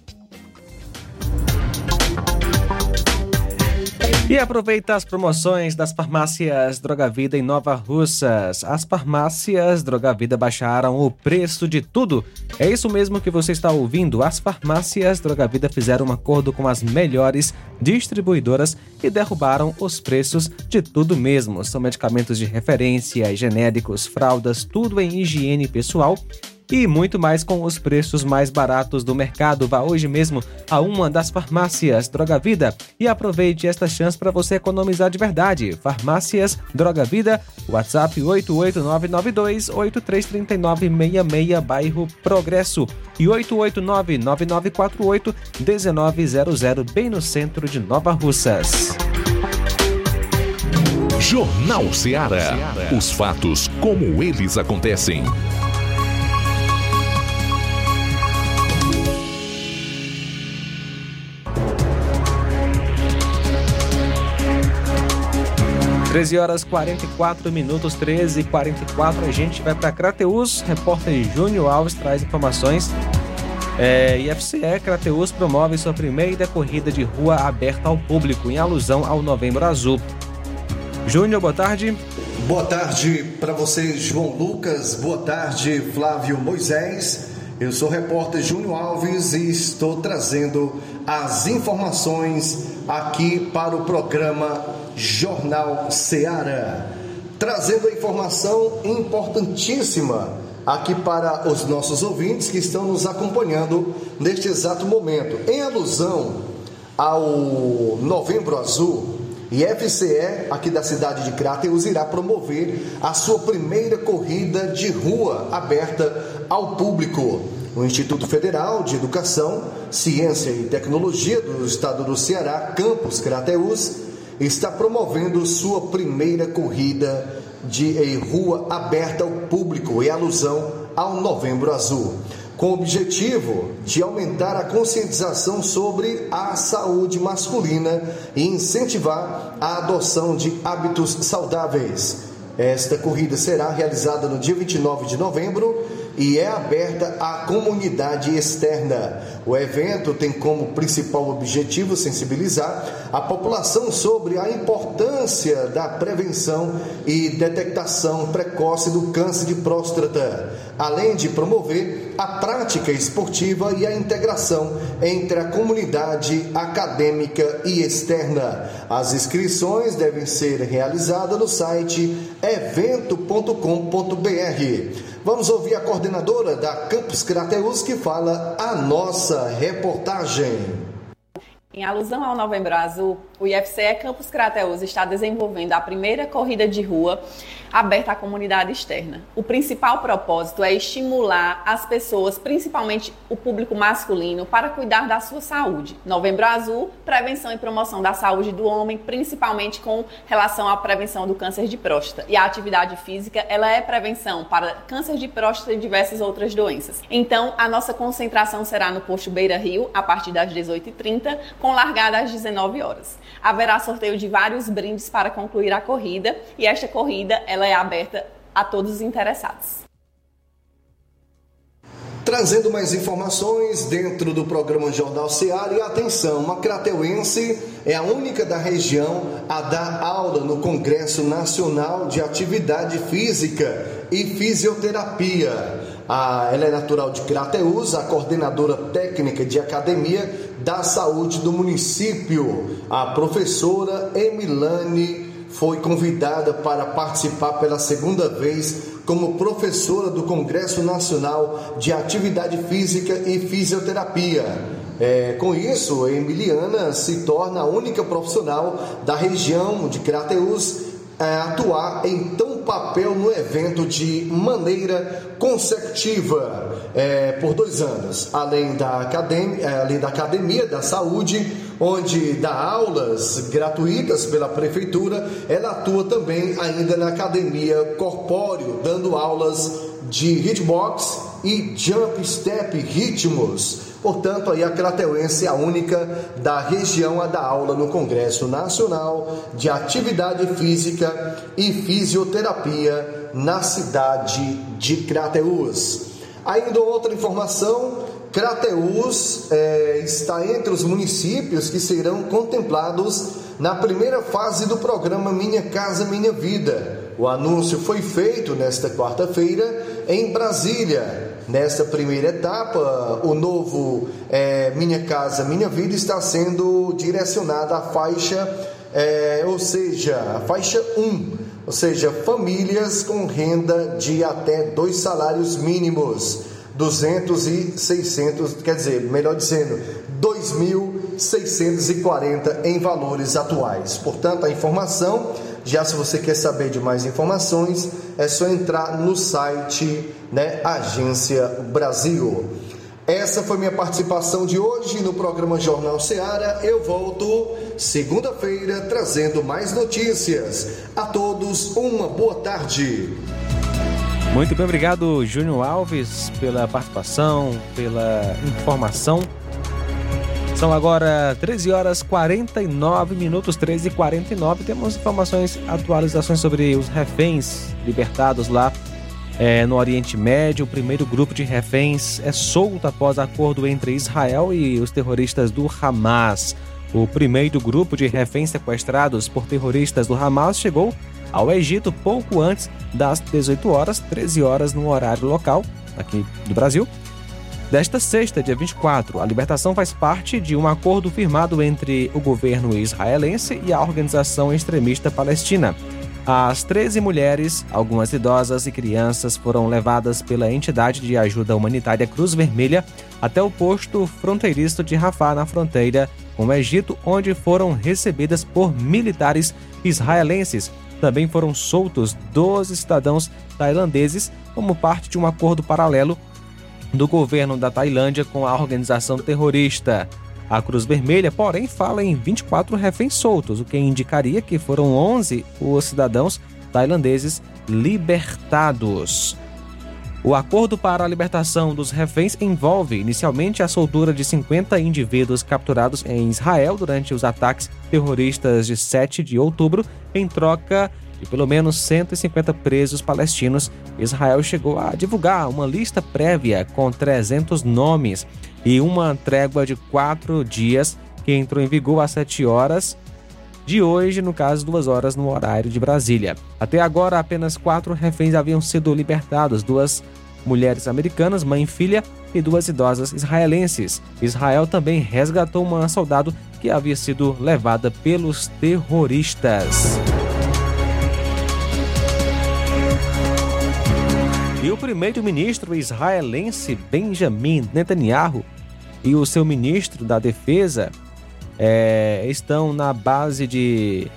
E aproveita as promoções das farmácias Droga Vida em Nova Russas. As farmácias Droga Vida baixaram o preço de tudo. É isso mesmo que você está ouvindo. As farmácias Droga Vida fizeram um acordo com as melhores distribuidoras e derrubaram os preços de tudo mesmo. São medicamentos de referência, genéricos, fraldas, tudo em higiene pessoal e muito mais com os preços mais baratos do mercado. Vá hoje mesmo a uma das farmácias Droga Vida e aproveite esta chance para você economizar de verdade. Farmácias Droga Vida, WhatsApp 88922833966, bairro Progresso e 88999481900, bem no centro de Nova Russas. Jornal Ceará. Os fatos como eles acontecem. 13 horas 44 minutos, 13 e 44. A gente vai para Crateus. Repórter Júnior Alves traz informações. É, IFCE Crateus promove sua primeira corrida de rua aberta ao público, em alusão ao Novembro Azul. Júnior, boa tarde. Boa tarde para você, João Lucas. Boa tarde, Flávio Moisés. Eu sou o repórter Júnior Alves e estou trazendo as informações aqui para o programa Jornal Seara, trazendo a informação importantíssima aqui para os nossos ouvintes que estão nos acompanhando neste exato momento. Em alusão ao Novembro Azul, e FCE, aqui da cidade de Crateus, irá promover a sua primeira corrida de rua aberta ao público. O Instituto Federal de Educação, Ciência e Tecnologia do Estado do Ceará, Campus Crateus, está promovendo sua primeira corrida de em rua aberta ao público, em alusão ao Novembro Azul, com o objetivo de aumentar a conscientização sobre a saúde masculina e incentivar a adoção de hábitos saudáveis. Esta corrida será realizada no dia 29 de novembro e é aberta à comunidade externa. O evento tem como principal objetivo sensibilizar a população sobre a importância da prevenção e detectação precoce do câncer de próstata, além de promover a prática esportiva e a integração entre a comunidade acadêmica e externa. As inscrições devem ser realizadas no site evento.com.br. Vamos ouvir a coordenadora da Campus Crateus que fala a nossa reportagem. Em alusão ao Novembro Azul, o IFCE Campus Crateus está desenvolvendo a primeira corrida de rua aberta à comunidade externa. O principal propósito é estimular as pessoas, principalmente o público masculino, para cuidar da sua saúde. Novembro Azul, prevenção e promoção da saúde do homem, principalmente com relação à prevenção do câncer de próstata. E a atividade física, ela é prevenção para câncer de próstata e diversas outras doenças. Então, a nossa concentração será no posto Beira Rio, a partir das 18h30, com largada às 19 horas. Haverá sorteio de vários brindes para concluir a corrida, e esta corrida, ela é aberta a todos os interessados. Trazendo mais informações dentro do programa Jornal Seara e atenção, uma crateuense é a única da região a dar aula no Congresso Nacional de Atividade Física e Fisioterapia. A, ela é natural de Crateus, a coordenadora técnica de academia da saúde do município, a professora Emilane foi convidada para participar pela segunda vez como professora do Congresso Nacional de Atividade Física e Fisioterapia. É, com isso, Emiliana se torna a única profissional da região de é, atuar em tão papel no evento de maneira consecutiva. É, por dois anos, além da, academia, é, além da Academia da Saúde, onde dá aulas gratuitas pela prefeitura, ela atua também ainda na Academia Corpóreo, dando aulas de hitbox e jump step ritmos. Portanto, aí a Crateuense é a única da região a dar aula no Congresso Nacional de Atividade Física e Fisioterapia na cidade de Crateus. Ainda outra informação, Crateus é, está entre os municípios que serão contemplados na primeira fase do programa Minha Casa Minha Vida. O anúncio foi feito nesta quarta-feira em Brasília. Nesta primeira etapa, o novo é, Minha Casa Minha Vida está sendo direcionado à faixa, é, ou seja, a faixa 1, ou seja, famílias com renda de até dois salários mínimos. 200 e 600, quer dizer, melhor dizendo, 2.640 em valores atuais. Portanto, a informação, já se você quer saber de mais informações, é só entrar no site né, Agência Brasil. Essa foi minha participação de hoje no programa Jornal Seara. Eu volto segunda-feira trazendo mais notícias. A todos, uma boa tarde. Muito bem, obrigado, Júnior Alves, pela participação, pela informação. São agora 13 horas 49 minutos, 13 e 49. Temos informações, atualizações sobre os reféns libertados lá é, no Oriente Médio. O primeiro grupo de reféns é solto após acordo entre Israel e os terroristas do Hamas. O primeiro grupo de reféns sequestrados por terroristas do Hamas chegou ao Egito pouco antes das 18 horas, 13 horas no horário local, aqui do Brasil. Desta sexta, dia 24, a libertação faz parte de um acordo firmado entre o governo israelense e a organização extremista palestina. As 13 mulheres, algumas idosas e crianças foram levadas pela entidade de ajuda humanitária Cruz Vermelha até o posto fronteiriço de Rafah, na fronteira com o Egito, onde foram recebidas por militares israelenses também foram soltos 12 cidadãos tailandeses como parte de um acordo paralelo do governo da Tailândia com a organização terrorista. A Cruz Vermelha, porém, fala em 24 reféns soltos, o que indicaria que foram 11 os cidadãos tailandeses libertados. O acordo para a libertação dos reféns envolve inicialmente a soltura de 50 indivíduos capturados em Israel durante os ataques terroristas de 7 de outubro, em troca de pelo menos 150 presos palestinos. Israel chegou a divulgar uma lista prévia com 300 nomes e uma trégua de quatro dias que entrou em vigor às 7 horas de hoje, no caso, duas horas no horário de Brasília. Até agora, apenas quatro reféns haviam sido libertados: duas mulheres americanas, mãe e filha, e duas idosas israelenses. Israel também resgatou uma soldado que havia sido levada pelos terroristas. E o primeiro-ministro israelense Benjamin Netanyahu e o seu ministro da Defesa é, estão na base de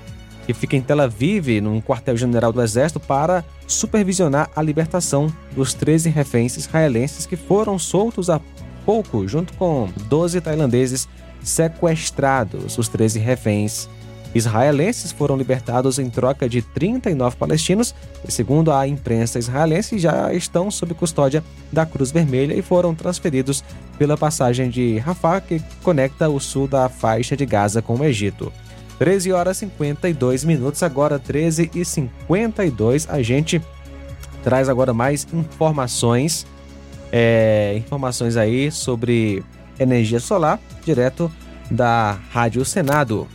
que fica em Tel Aviv, num quartel-general do Exército, para supervisionar a libertação dos 13 reféns israelenses que foram soltos há pouco, junto com 12 tailandeses sequestrados. Os 13 reféns israelenses foram libertados em troca de 39 palestinos e, segundo a imprensa israelense, já estão sob custódia da Cruz Vermelha e foram transferidos pela passagem de Rafah, que conecta o sul da faixa de Gaza com o Egito. 13 horas e 52 minutos, agora 13 e 52. A gente traz agora mais informações, é, informações aí sobre energia solar, direto da Rádio Senado.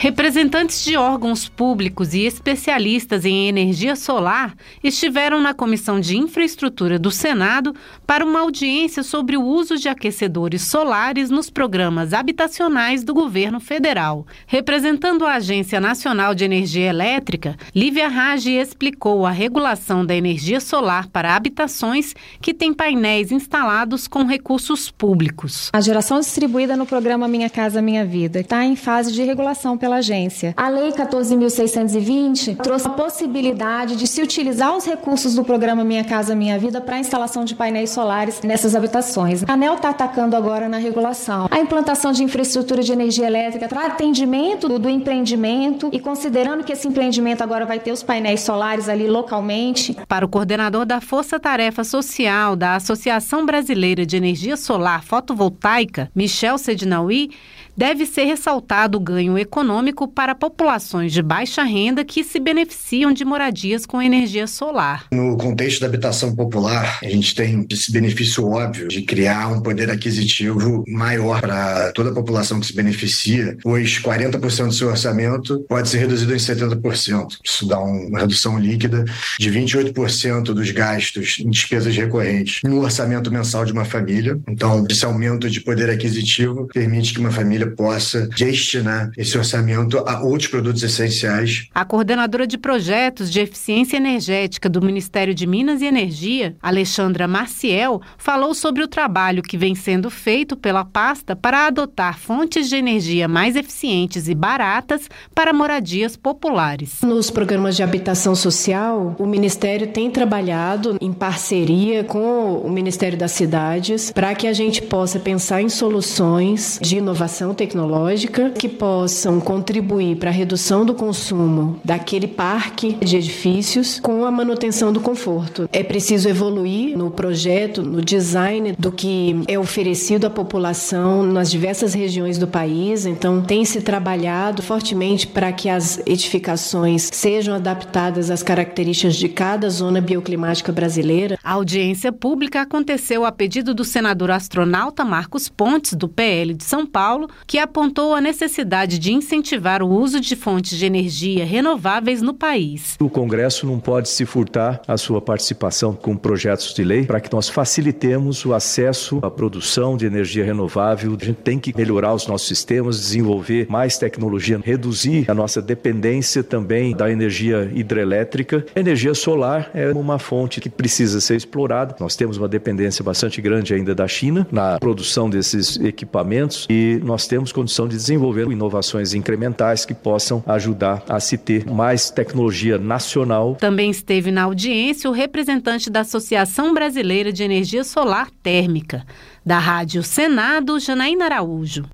Representantes de órgãos públicos e especialistas em energia solar estiveram na Comissão de Infraestrutura do Senado para uma audiência sobre o uso de aquecedores solares nos programas habitacionais do governo federal. Representando a Agência Nacional de Energia Elétrica, Lívia Rage explicou a regulação da energia solar para habitações que têm painéis instalados com recursos públicos. A geração distribuída no programa Minha Casa Minha Vida está em fase de regulação pela pela agência. A Lei 14.620 trouxe a possibilidade de se utilizar os recursos do programa Minha Casa Minha Vida para a instalação de painéis solares nessas habitações. A ANEL está atacando agora na regulação a implantação de infraestrutura de energia elétrica para atendimento do, do empreendimento e considerando que esse empreendimento agora vai ter os painéis solares ali localmente. Para o coordenador da Força Tarefa Social da Associação Brasileira de Energia Solar Fotovoltaica, Michel Sedinaui, deve ser ressaltado o ganho econômico para populações de baixa renda que se beneficiam de moradias com energia solar. No contexto da habitação popular, a gente tem esse benefício óbvio de criar um poder aquisitivo maior para toda a população que se beneficia, pois 40% do seu orçamento pode ser reduzido em 70%. Isso dá uma redução líquida de 28% dos gastos em despesas recorrentes no orçamento mensal de uma família. Então, esse aumento de poder aquisitivo permite que uma família possa destinar esse orçamento a outros produtos essenciais. A coordenadora de projetos de eficiência energética do Ministério de Minas e Energia, Alexandra Marciel, falou sobre o trabalho que vem sendo feito pela pasta para adotar fontes de energia mais eficientes e baratas para moradias populares. Nos programas de habitação social, o Ministério tem trabalhado em parceria com o Ministério das Cidades para que a gente possa pensar em soluções de inovação tecnológica que possam contribuir para a redução do consumo daquele parque de edifícios com a manutenção do conforto. É preciso evoluir no projeto, no design do que é oferecido à população nas diversas regiões do país. Então, tem se trabalhado fortemente para que as edificações sejam adaptadas às características de cada zona bioclimática brasileira. A audiência pública aconteceu a pedido do senador astronauta Marcos Pontes, do PL de São Paulo, que apontou a necessidade de incentivar o uso de fontes de energia renováveis no país. O Congresso não pode se furtar a sua participação com projetos de lei para que nós facilitemos o acesso à produção de energia renovável. A gente tem que melhorar os nossos sistemas, desenvolver mais tecnologia, reduzir a nossa dependência também da energia hidrelétrica. A energia solar é uma fonte que precisa ser explorada. Nós temos uma dependência bastante grande ainda da China na produção desses equipamentos e nós temos condição de desenvolver inovações incrementais que possam ajudar a se ter mais tecnologia nacional. Também esteve na audiência o representante da Associação Brasileira de Energia Solar Térmica, da Rádio Senado, Janaína Araújo.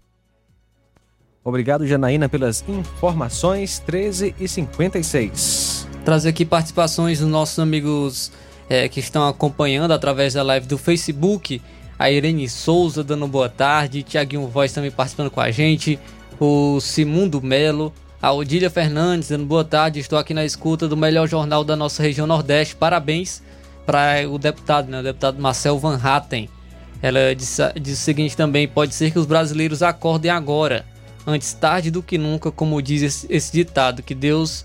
Obrigado, Janaína, pelas informações. 13 e 56. Trazer aqui participações dos nossos amigos é, que estão acompanhando através da live do Facebook. A Irene Souza dando boa tarde, Tiaguinho Voz também participando com a gente, o Simundo Melo, a Odília Fernandes dando boa tarde, estou aqui na escuta do melhor jornal da nossa região Nordeste. Parabéns para o deputado, né, o deputado Marcel Van Hatten. Ela disse, disse o seguinte também: pode ser que os brasileiros acordem agora, antes tarde do que nunca, como diz esse, esse ditado. Que Deus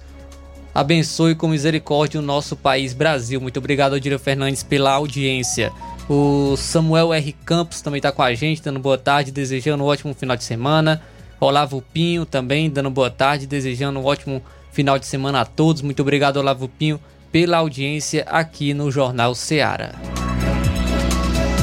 abençoe com misericórdia o nosso país, Brasil. Muito obrigado, Odília Fernandes, pela audiência. O Samuel R. Campos também está com a gente, dando boa tarde, desejando um ótimo final de semana. Olavo Pinho também dando boa tarde, desejando um ótimo final de semana a todos. Muito obrigado, Olavo Pinho, pela audiência aqui no Jornal Seara.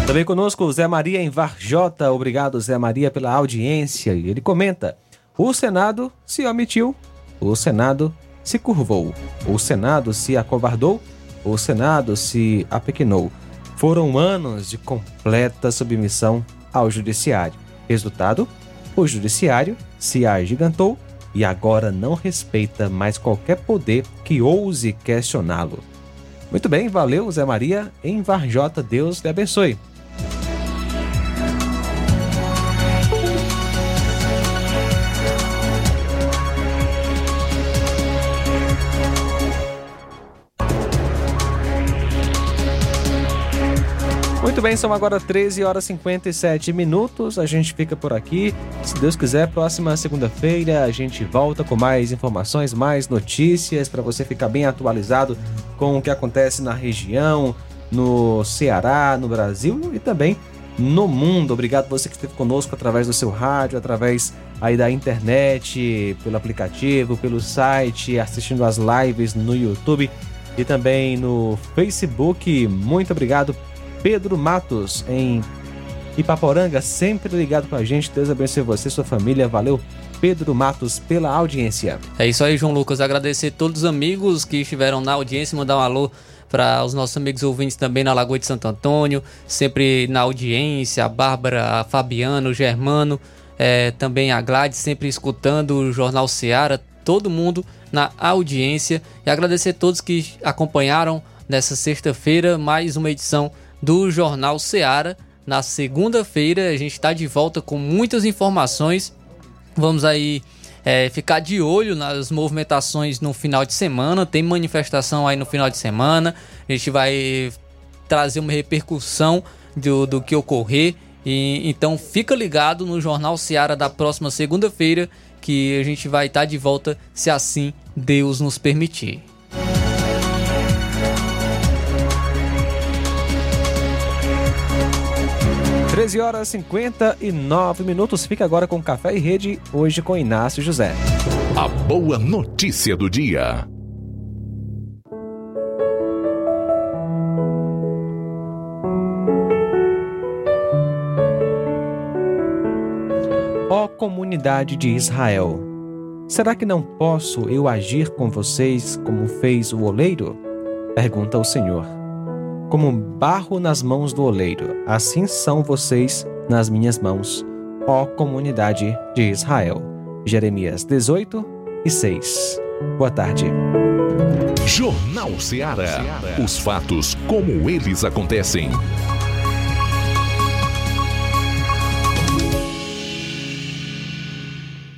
Também conosco Zé Maria em Varjota. Obrigado, Zé Maria, pela audiência. E ele comenta: o Senado se omitiu, o Senado se curvou, o Senado se acovardou, o Senado se apequinou. Foram anos de completa submissão ao Judiciário. Resultado: o Judiciário se agigantou e agora não respeita mais qualquer poder que ouse questioná-lo. Muito bem, valeu, Zé Maria. Em Varjota, Deus lhe abençoe. Muito bem, são agora 13 horas e 57 minutos. A gente fica por aqui. Se Deus quiser, próxima segunda-feira a gente volta com mais informações, mais notícias para você ficar bem atualizado com o que acontece na região, no Ceará, no Brasil e também no mundo. Obrigado você que esteve conosco através do seu rádio, através aí da internet, pelo aplicativo, pelo site, assistindo as lives no YouTube e também no Facebook. Muito obrigado Pedro Matos, em Ipaporanga, sempre ligado com a gente. Deus abençoe você sua família. Valeu, Pedro Matos, pela audiência. É isso aí, João Lucas. Agradecer a todos os amigos que estiveram na audiência, mandar um alô para os nossos amigos ouvintes também na Lagoa de Santo Antônio, sempre na audiência, a Bárbara, a Fabiano, o Germano, é, também a Gladys, sempre escutando o Jornal Seara, todo mundo na audiência. E agradecer a todos que acompanharam nessa sexta-feira mais uma edição do Jornal Seara. Na segunda-feira a gente está de volta com muitas informações. Vamos aí é, ficar de olho nas movimentações no final de semana. Tem manifestação aí no final de semana. A gente vai trazer uma repercussão do, do que ocorrer. E, então fica ligado no Jornal Seara da próxima segunda-feira que a gente vai estar de volta se assim Deus nos permitir. 13 horas 59 minutos. Fica agora com Café e Rede, hoje com Inácio José. A boa notícia do dia. Ó comunidade de Israel, será que não posso eu agir com vocês como fez o oleiro? Pergunta o Senhor como barro nas mãos do oleiro, assim são vocês nas minhas mãos, ó comunidade de Israel. Jeremias 18 e 6. Boa tarde. Jornal Ceará. Os fatos como eles acontecem.